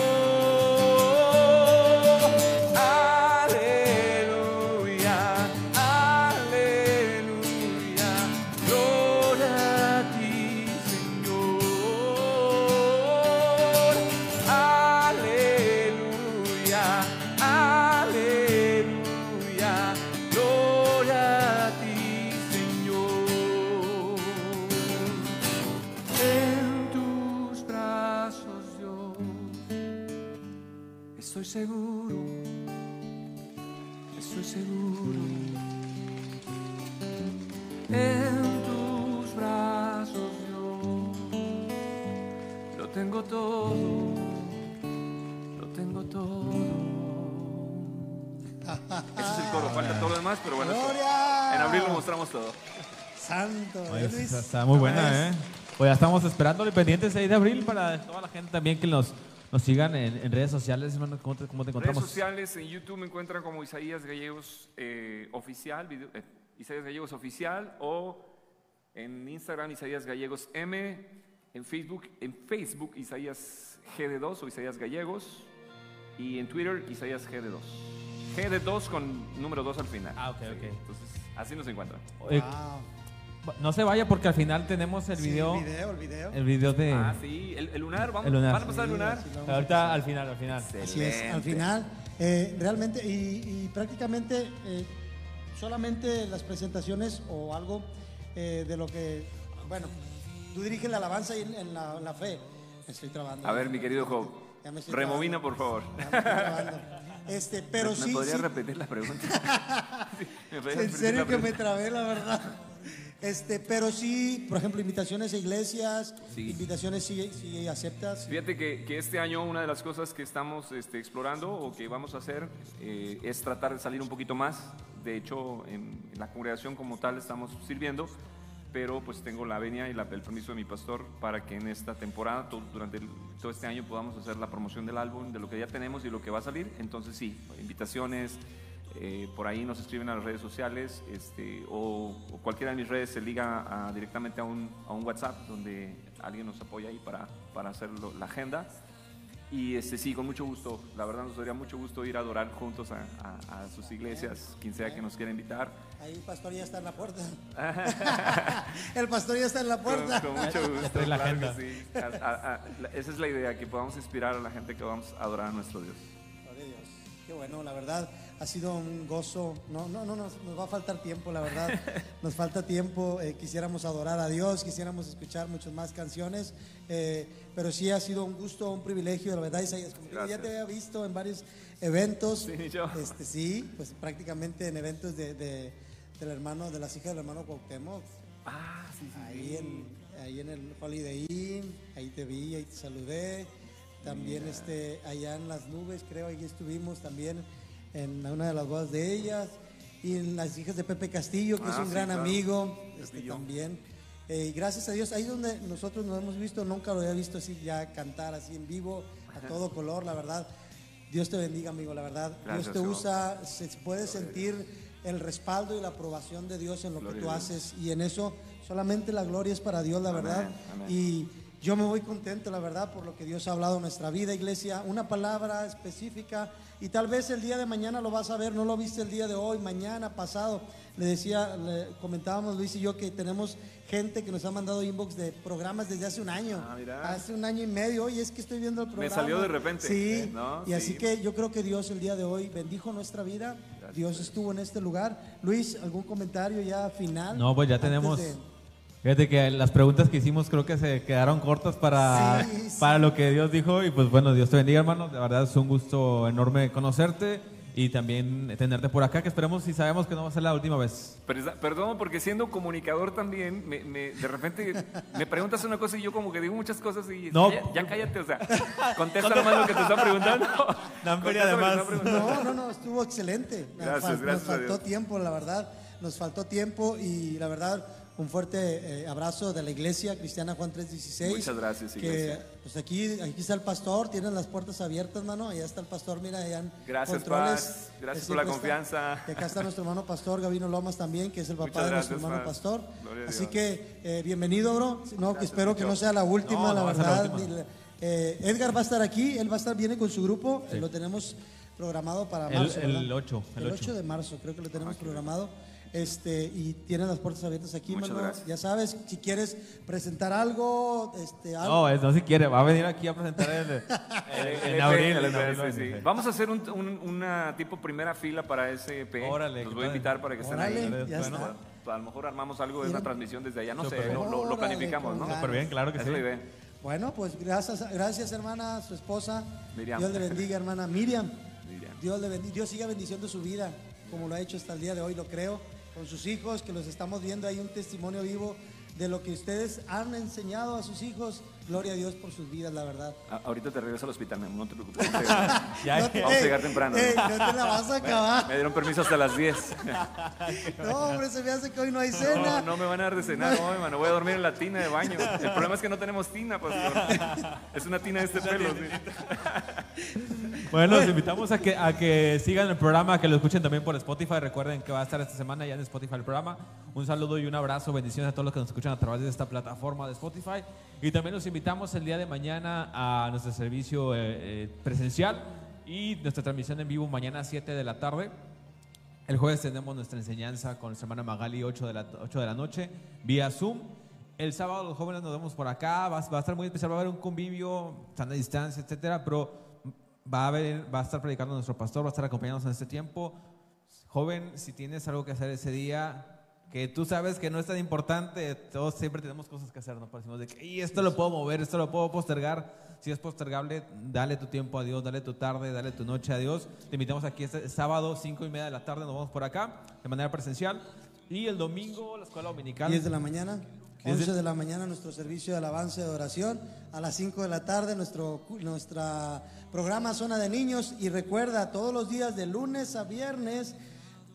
Todo, lo tengo todo. Ese es el coro, falta todo lo demás, pero bueno, en abril lo mostramos todo. Santo. Oye, ¿eh, Luis? está, muy buena. ¿eh? Pues ya estamos esperando el pendiente 6 de abril para toda la gente también que nos, nos sigan en, en redes sociales, hermano. ¿Cómo te, cómo te Redes encontramos? sociales, en YouTube me encuentran como Isaías Gallegos eh, Oficial, video- eh, Isaías Gallegos Oficial, o en Instagram Isaías Gallegos M, en Facebook, en Facebook Isaías GD2 o Isaías Gallegos, y en Twitter Isaías GD2. GD2 con número 2 al final. Ah, ok, Sí, ok. Entonces, así nos encuentran. Eh, Wow. no se vaya porque al final tenemos el Sí, video, el video, el video. el video de... Ah, sí, el, el lunar, vamos, El lunar. ¿van a pasar el Sí, lunar? a Ahorita al final, al final. Así es, Excelente. al final, eh, realmente, y, y prácticamente eh, solamente las presentaciones o algo eh, de lo que, bueno, tú diriges la alabanza y en, en la, en la fe. Me estoy trabando. A ver, mi querido Job, trabando. por favor. Este, pero ¿Me, sí, ¿Me podría sí, repetir la pregunta? (laughs) Sí, ¿me podría en serio que me trabé, la verdad. Este, pero sí, por ejemplo, invitaciones a iglesias, Sí. invitaciones sí, sí aceptas. Fíjate que, que este año una de las cosas que estamos este, explorando o que vamos a hacer eh, es tratar de salir un poquito más. De hecho, en la congregación como tal estamos sirviendo, pero pues tengo la venia y la- el permiso de mi pastor para que en esta temporada, durante todo este año, podamos hacer la promoción del álbum, de lo que ya tenemos y lo que va a salir. Entonces sí, invitaciones. eh, por ahí nos escriben a las redes sociales este, o, cualquiera de mis redes se liga directamente a un, a un WhatsApp donde alguien nos apoya ahí para, para hacer la agenda. Y este, sí, con mucho gusto. La verdad nos daría mucho gusto ir a adorar juntos a, a- a sus iglesias, quien sea que nos quiera invitar. Ahí el pastor ya está en la puerta. (laughs) (laughs) el pastor ya está en la puerta. con mucho (laughs) gusto. la claro que sí. A- a- a- la- esa es la idea, que podamos inspirar a la gente que vamos a adorar a nuestro Dios. Gloria a Dios. Qué bueno, la verdad, ha sido un gozo. No, no, no, nos, nos va a faltar tiempo, la verdad. (laughs) Nos falta tiempo. eh, quisiéramos adorar a Dios, quisiéramos escuchar muchas más canciones. eh, pero sí ha sido un gusto, un privilegio, la verdad, Isaías. Ya te había visto en varios eventos. Sí, yo. Este, sí, pues prácticamente en eventos de, de- del hermano, de las hijas del hermano Cuauhtémoc. Ah, sí, sí. Ahí en, ahí en el Holiday Inn, ahí te vi, ahí te saludé. También este, allá en las nubes, creo, ahí estuvimos también en una de las bodas de ellas. Y en las hijas de Pepe Castillo, que es Ah, un sí, gran claro. amigo, este, también. Eh, gracias a Dios, ahí donde nosotros nos hemos visto, nunca lo había visto así ya cantar así en vivo, a todo color, la verdad. Dios te bendiga, amigo, la verdad. Gracias, Dios te usa, se puede sentir el respaldo y la aprobación de Dios en lo Gloria que tú haces y en eso solamente la gloria es para Dios, la Amén, verdad. amén. Y yo me voy contento, la verdad, por lo que Dios ha hablado en nuestra vida, iglesia. Una palabra específica y tal vez el día de mañana lo vas a ver, no lo viste el día de hoy, mañana, pasado. Le decía, le comentábamos Luis y yo que tenemos gente que nos ha mandado inbox de programas desde hace un año. Ah, mira. Hace un año y medio, oye, es que estoy viendo el programa. salió de repente, Sí, ¿no? y así Sí. que yo creo que Dios el día de hoy bendijo nuestra vida Dios estuvo en este lugar. Luis, ¿algún comentario ya final? No, pues ya tenemos. de- Fíjate que las preguntas que hicimos creo que se quedaron cortas para, Sí, sí. para lo que Dios dijo. Y pues bueno, Dios te bendiga, hermano. De verdad es un gusto enorme conocerte y también tenerte por acá, que esperemos y sabemos que no va a ser la última vez. Perdón, porque siendo comunicador también, me, me- de repente me preguntas una cosa y yo como que digo muchas cosas y No. ya, ya cállate, o sea, (laughs) contesta nomás lo que te están preguntando. (laughs) Además. No, no, no, estuvo excelente. Nos Gracias, fal- gracias Nos faltó Dios. tiempo, la verdad. Nos faltó tiempo y la verdad, un fuerte eh, abrazo de la iglesia cristiana Juan 316. Muchas gracias, que, iglesia. pues aquí, aquí está el pastor, tienen las puertas abiertas, mano. Allá está el pastor, mira, allá en Gracias, controles. Paz. Gracias por la está. confianza. Y acá está nuestro hermano pastor, Gabino Lomas también, que es el papá Muchas de nuestro gracias, hermano Paz. pastor. Gloria Así que eh, bienvenido, bro. No, que espero que no sea la última, No, la no ser la verdad. última. Eh, Edgar va a estar aquí, él va a estar, viene con su grupo, eh, lo tenemos programado para El- marzo. el ¿verdad? 8, el El 8. 8 de marzo, creo que lo tenemos programado. Este, y tienen las puertas abiertas aquí, Muchas mano. gracias. Ya sabes, si quieres presentar algo, este, algo. No, no si quiere, va a venir aquí a presentar (laughs) el, El- en el abril. El EP, sí. Vamos a hacer un, un- una tipo primera fila para ese EP. Órale, Los voy a invitar para que estén Órale, ahí. ya Bueno, está. A lo mejor armamos algo de una transmisión desde allá, no sé, bien. lo, lo- lo Órale, planificamos, ¿no? Súper bien, claro que sí. Bueno, pues gracias, gracias hermana, su esposa. Miriam. Dios le bendiga, hermana Miriam. Miriam. Dios le bendiga, Dios siga bendiciendo su vida, como lo ha hecho hasta el día de hoy, lo creo, con sus hijos, que los estamos viendo ahí un testimonio vivo de lo que ustedes han enseñado a sus hijos. Gloria a Dios por sus vidas, la verdad. A- ahorita te regreso al hospital, mi amor, no te preocupes. (laughs) Ya, No te- Vamos a llegar temprano. ey, no te la vas a acabar. Me dieron permiso hasta las 10. No, hombre, se me hace que hoy no hay No, cena. no me van a dar de cenar hoy, mano. Voy a dormir en la tina de baño. El problema es que no tenemos tina, pastor. Es una tina de este pelo. sí. Bueno, los invitamos a que, a que sigan el programa, que lo escuchen también por Spotify. Recuerden que va a estar esta semana ya en Spotify el programa. Un saludo y un abrazo, bendiciones a todos los que nos escuchan a través de esta plataforma de Spotify. Y también los invitamos el día de mañana a nuestro servicio eh, eh, presencial y nuestra transmisión en vivo mañana a 7 de la tarde. El jueves tenemos nuestra enseñanza con nuestra hermana Magali 8 de la, 8 de la noche vía Zoom. El sábado los jóvenes nos vemos por acá, va, va a estar muy especial, va a haber un convivio, sana distancia, etcétera, pero va a, haber, va a estar predicando nuestro pastor, va a estar acompañándonos en este tiempo. Joven, si tienes algo que hacer ese día, que tú sabes que no es tan importante, todos siempre tenemos cosas que hacer, ¿no? Decimos de que "Y esto lo puedo mover, esto lo puedo postergar. Si es postergable, dale tu tiempo a Dios, dale tu tarde, dale tu noche a Dios. Te invitamos aquí este sábado, 5 y media de la tarde, nos vamos por acá, de manera presencial. Y el domingo, la escuela dominical. 10 de la mañana. Diez de- 11 de la mañana nuestro servicio de alabanza y de oración. A las 5 de la tarde nuestro nuestra programa Zona de Niños. Y recuerda, todos los días de lunes a viernes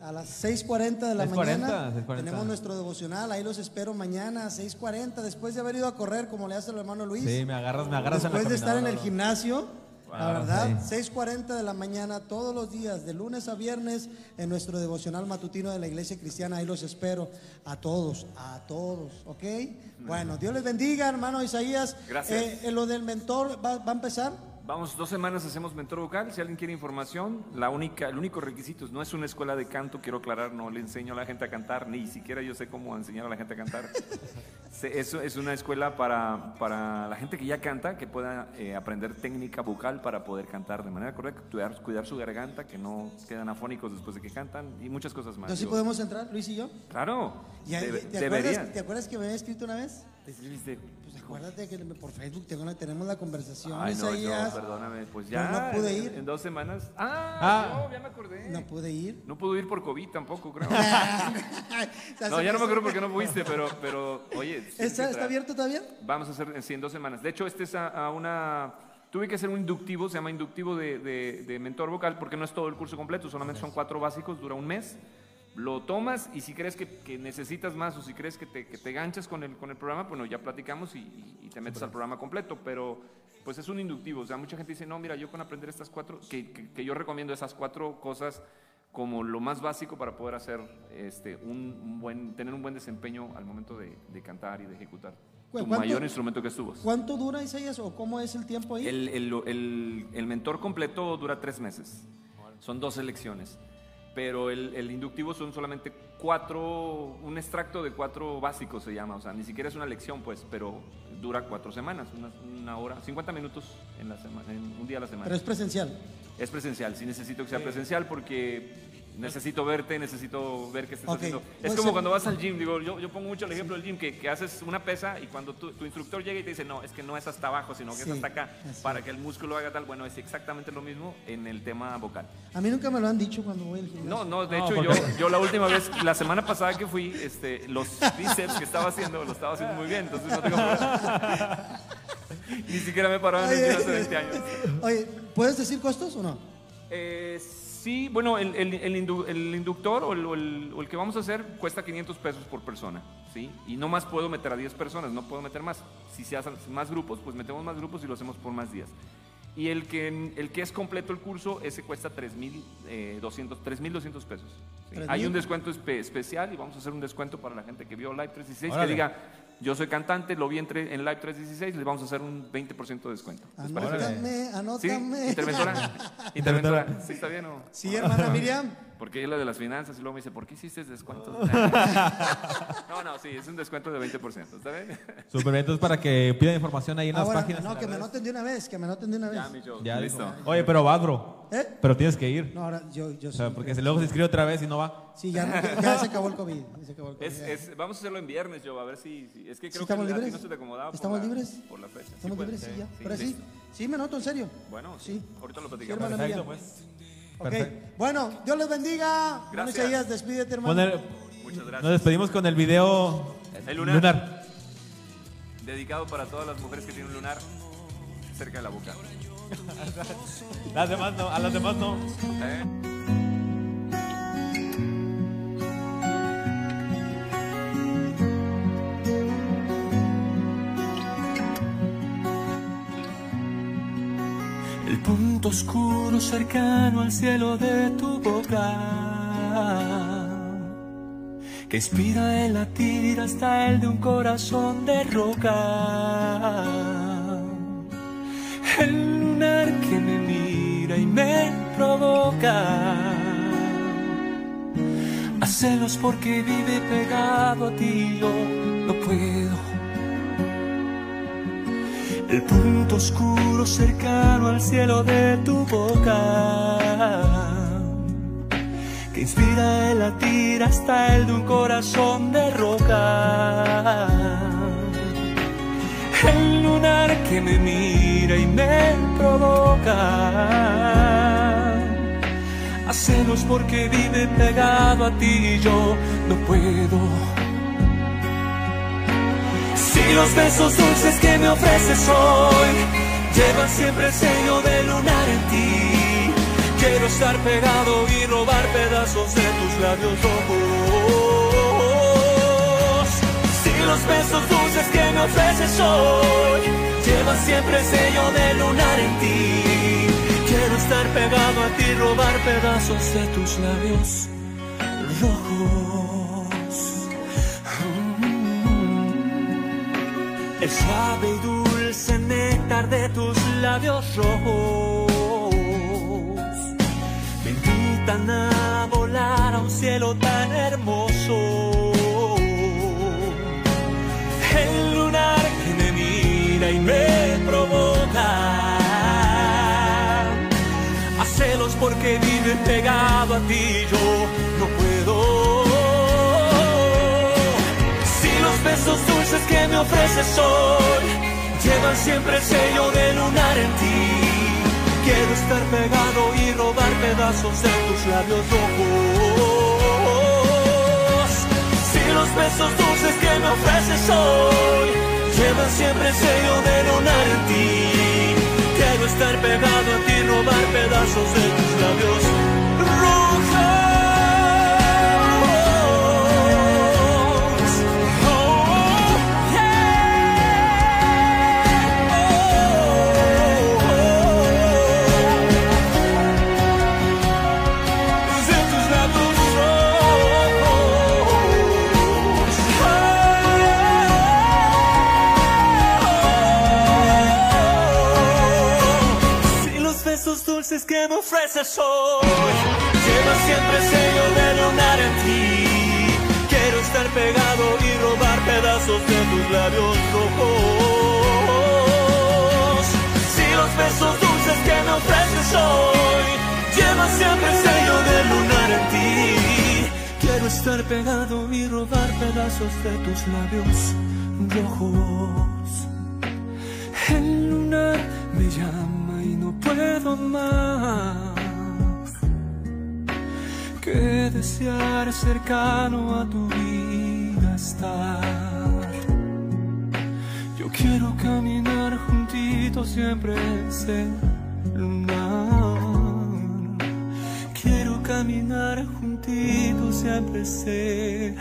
a las 6.40 de la 6:40, mañana 6:40. tenemos nuestro devocional. Ahí los espero mañana a 6.40 después de haber ido a correr como le hace el hermano Luis. Sí, me agarras, me agarras en la Después de estar en el gimnasio, la verdad, sí. 6.40 de la mañana todos los días, de lunes a viernes, en nuestro devocional matutino de la Iglesia Cristiana. Ahí los espero a todos, a todos, ¿ok? Bueno, Dios les bendiga, hermano Isaías. Gracias. Eh, eh, lo del mentor va, va a empezar. Vamos, dos semanas hacemos mentor vocal. Si alguien quiere información, la única, el único requisito es- no es una escuela de canto, quiero aclarar, no le enseño a la gente a cantar, ni siquiera yo sé cómo enseñar a la gente a cantar. (laughs) Eso es una escuela para, para la gente que ya canta, que pueda eh, aprender técnica vocal para poder cantar de manera correcta, cuidar, cuidar su garganta, que no quedan afónicos después de que cantan y muchas cosas más. Entonces, ¿sí podemos entrar, Luis y yo? Claro, ¿Y ahí- debe- ¿te, debería. acuerdas, ¿Te acuerdas que me había escrito una vez? Te escribiste. Pues acuérdate que por Facebook tengo tenemos la conversación, Ay, no, Isaías. yo, perdóname, pues ya. no pude en- ir. En dos semanas. Ah, Ah. no, ya me acordé. no pude ir. No pudo ir por COVID tampoco, creo. (laughs) No, ya no me acuerdo por qué no fuiste, pero, pero oye. ¿Está, está abierto todavía? Vamos a hacer sí, en dos semanas. De hecho, este es a, a una. Tuve que hacer un inductivo, se llama inductivo de, de- de mentor vocal, porque no es todo el curso completo, solamente son cuatro básicos, dura un mes. Lo tomas y si crees que, que necesitas más o si crees que te, que te ganchas con el, con el programa, bueno, ya platicamos y, y- y te metes al programa completo, pero pues es un inductivo. O sea, mucha gente dice, no, mira, yo con aprender estas cuatro, que, que- que yo recomiendo esas cuatro cosas como lo más básico para poder hacer este, un, un buen, tener un buen desempeño al momento de, de cantar y de ejecutar ¿Cu- tu cuánto- mayor instrumento que es tu voz. ¿Cuánto dura Isaías o cómo es el tiempo ahí? El, el- el- el mentor completo dura tres meses. Son dos elecciones. Pero el, el inductivo son solamente cuatro, un extracto de cuatro básicos se llama. O sea, ni siquiera es una lección, pues, pero dura cuatro semanas, una, una hora, 50 minutos en, la semana, en un día a la semana. Pero es presencial. Es presencial, sí necesito que sea presencial porque necesito verte, necesito ver qué estás haciendo. Es pues, como cuando vas al gym, digo, yo, yo pongo mucho el ejemplo del gym, que, que haces una pesa y cuando tu, tu instructor llega y te dice, no, es que no es hasta abajo, sino que Sí, es hasta acá, así para que el músculo haga tal, bueno, es exactamente lo mismo en el tema vocal. A mí nunca me lo han dicho cuando voy al gimnasio. No, no, de No, hecho yo, porque- yo la última vez, la semana pasada que fui, este, los bíceps que estaba haciendo, los estaba haciendo muy bien, entonces no tengo problema. (laughs) Ni siquiera me paraban en el gym hace 20 años. Oye, ¿puedes decir costos o no? Eh, sí, bueno, el, el- el indu- el inductor o el, o el- o el que vamos a hacer cuesta 500 pesos por persona, ¿sí? Y no más puedo meter a 10 personas, no puedo meter más. Si se hacen más grupos, pues metemos más grupos y lo hacemos por más días. Y el que, el que es completo el curso, ese cuesta 3.200 3.200 pesos. ¿sí? 3,000. Hay un descuento espe- especial y vamos a hacer un descuento para la gente que vio Live 316, Órale. que diga, yo soy cantante, lo vi entre, en Live 316, les vamos a hacer un 20% de descuento. Anótame, ¿Sí? anótame. Interventora. (laughs) Interventora. ¿Sí está bien o? Sí, hermana Miriam. Porque es la de las finanzas y luego me dice, ¿por qué hiciste descuento? (laughs) no, no, sí, es un descuento de 20%, ¿está bien? (laughs) Súper bien, entonces para que pidan información ahí en Ah, las bueno, páginas. no, que me anoten de una vez, que me anoten de una vez. Ya, mi Joe. Ya, listo. listo. Oye, pero vas, bro. ¿Eh? Pero tienes que ir. No, ahora yo, yo O sea, porque si luego se inscribe otra vez y no va. Sí, ya, ya, ya se acabó el COVID. ya se acabó el COVID, Es, ya. es- vamos a hacerlo en viernes, Joe, a ver si... si- es que ¿Sí creo estamos que libres? no se te acomodaba por ¿Estamos la- libres? Por la fecha. ¿Estamos libres? Sí, ya. sí, Pero sí, sí, me noto, en serio. Bueno, Sí. sí. Ahorita lo platicamos. Perfecto, pues. Bueno, Dios les bendiga. Bueno, Gracias. Isaías, despídete, hermano. El- Muchas gracias. nos despedimos con el video El lunar. Dedicado para todas las mujeres que tienen un lunar cerca de la boca. (laughs) Las demás no, a las demás no. ¿Eh? Oscuro cercano al cielo de tu boca, que inspira el latir hasta el de un corazón de roca. El lunar que me mira y me provoca. A celos porque vive pegado a ti, yo no puedo. El punto oscuro cercano al cielo de tu boca, que inspira el latir hasta el de un corazón de roca. El lunar que me mira y me provoca. A celos porque vive pegado a ti y yo no puedo. Si los besos dulces que me ofreces hoy llevan siempre el sello de lunar en ti, quiero estar pegado y robar pedazos de tus labios rojos. Si los besos dulces que me ofreces hoy llevan siempre el sello de lunar en ti, quiero estar pegado a ti y robar pedazos de tus labios rojos. El suave y dulce néctar de tus labios rojos me invitan a volar a un cielo tan hermoso. El lunar que me mira y me provoca a celos porque vive pegado a ti, yo Besos dulces que me ofreces hoy llevan siempre el sello de lunar en ti, quiero estar pegado y robar pedazos de tus labios rojos. Si los besos dulces que me ofreces hoy llevan siempre el sello de lunar en ti, quiero estar pegado a ti y robar pedazos de tus labios dulces que me ofreces hoy llevan siempre el sello de lunar en ti, quiero estar pegado y robar pedazos de tus labios rojos. Si los besos dulces que me ofreces hoy llevan siempre el sello de lunar en ti, estar pegado y robar pedazos de tus labios rojos. El lunar me llama no puedo más que desear cercano a tu vida estar. Yo quiero caminar juntito siempre ser lunar. Quiero caminar juntito siempre ser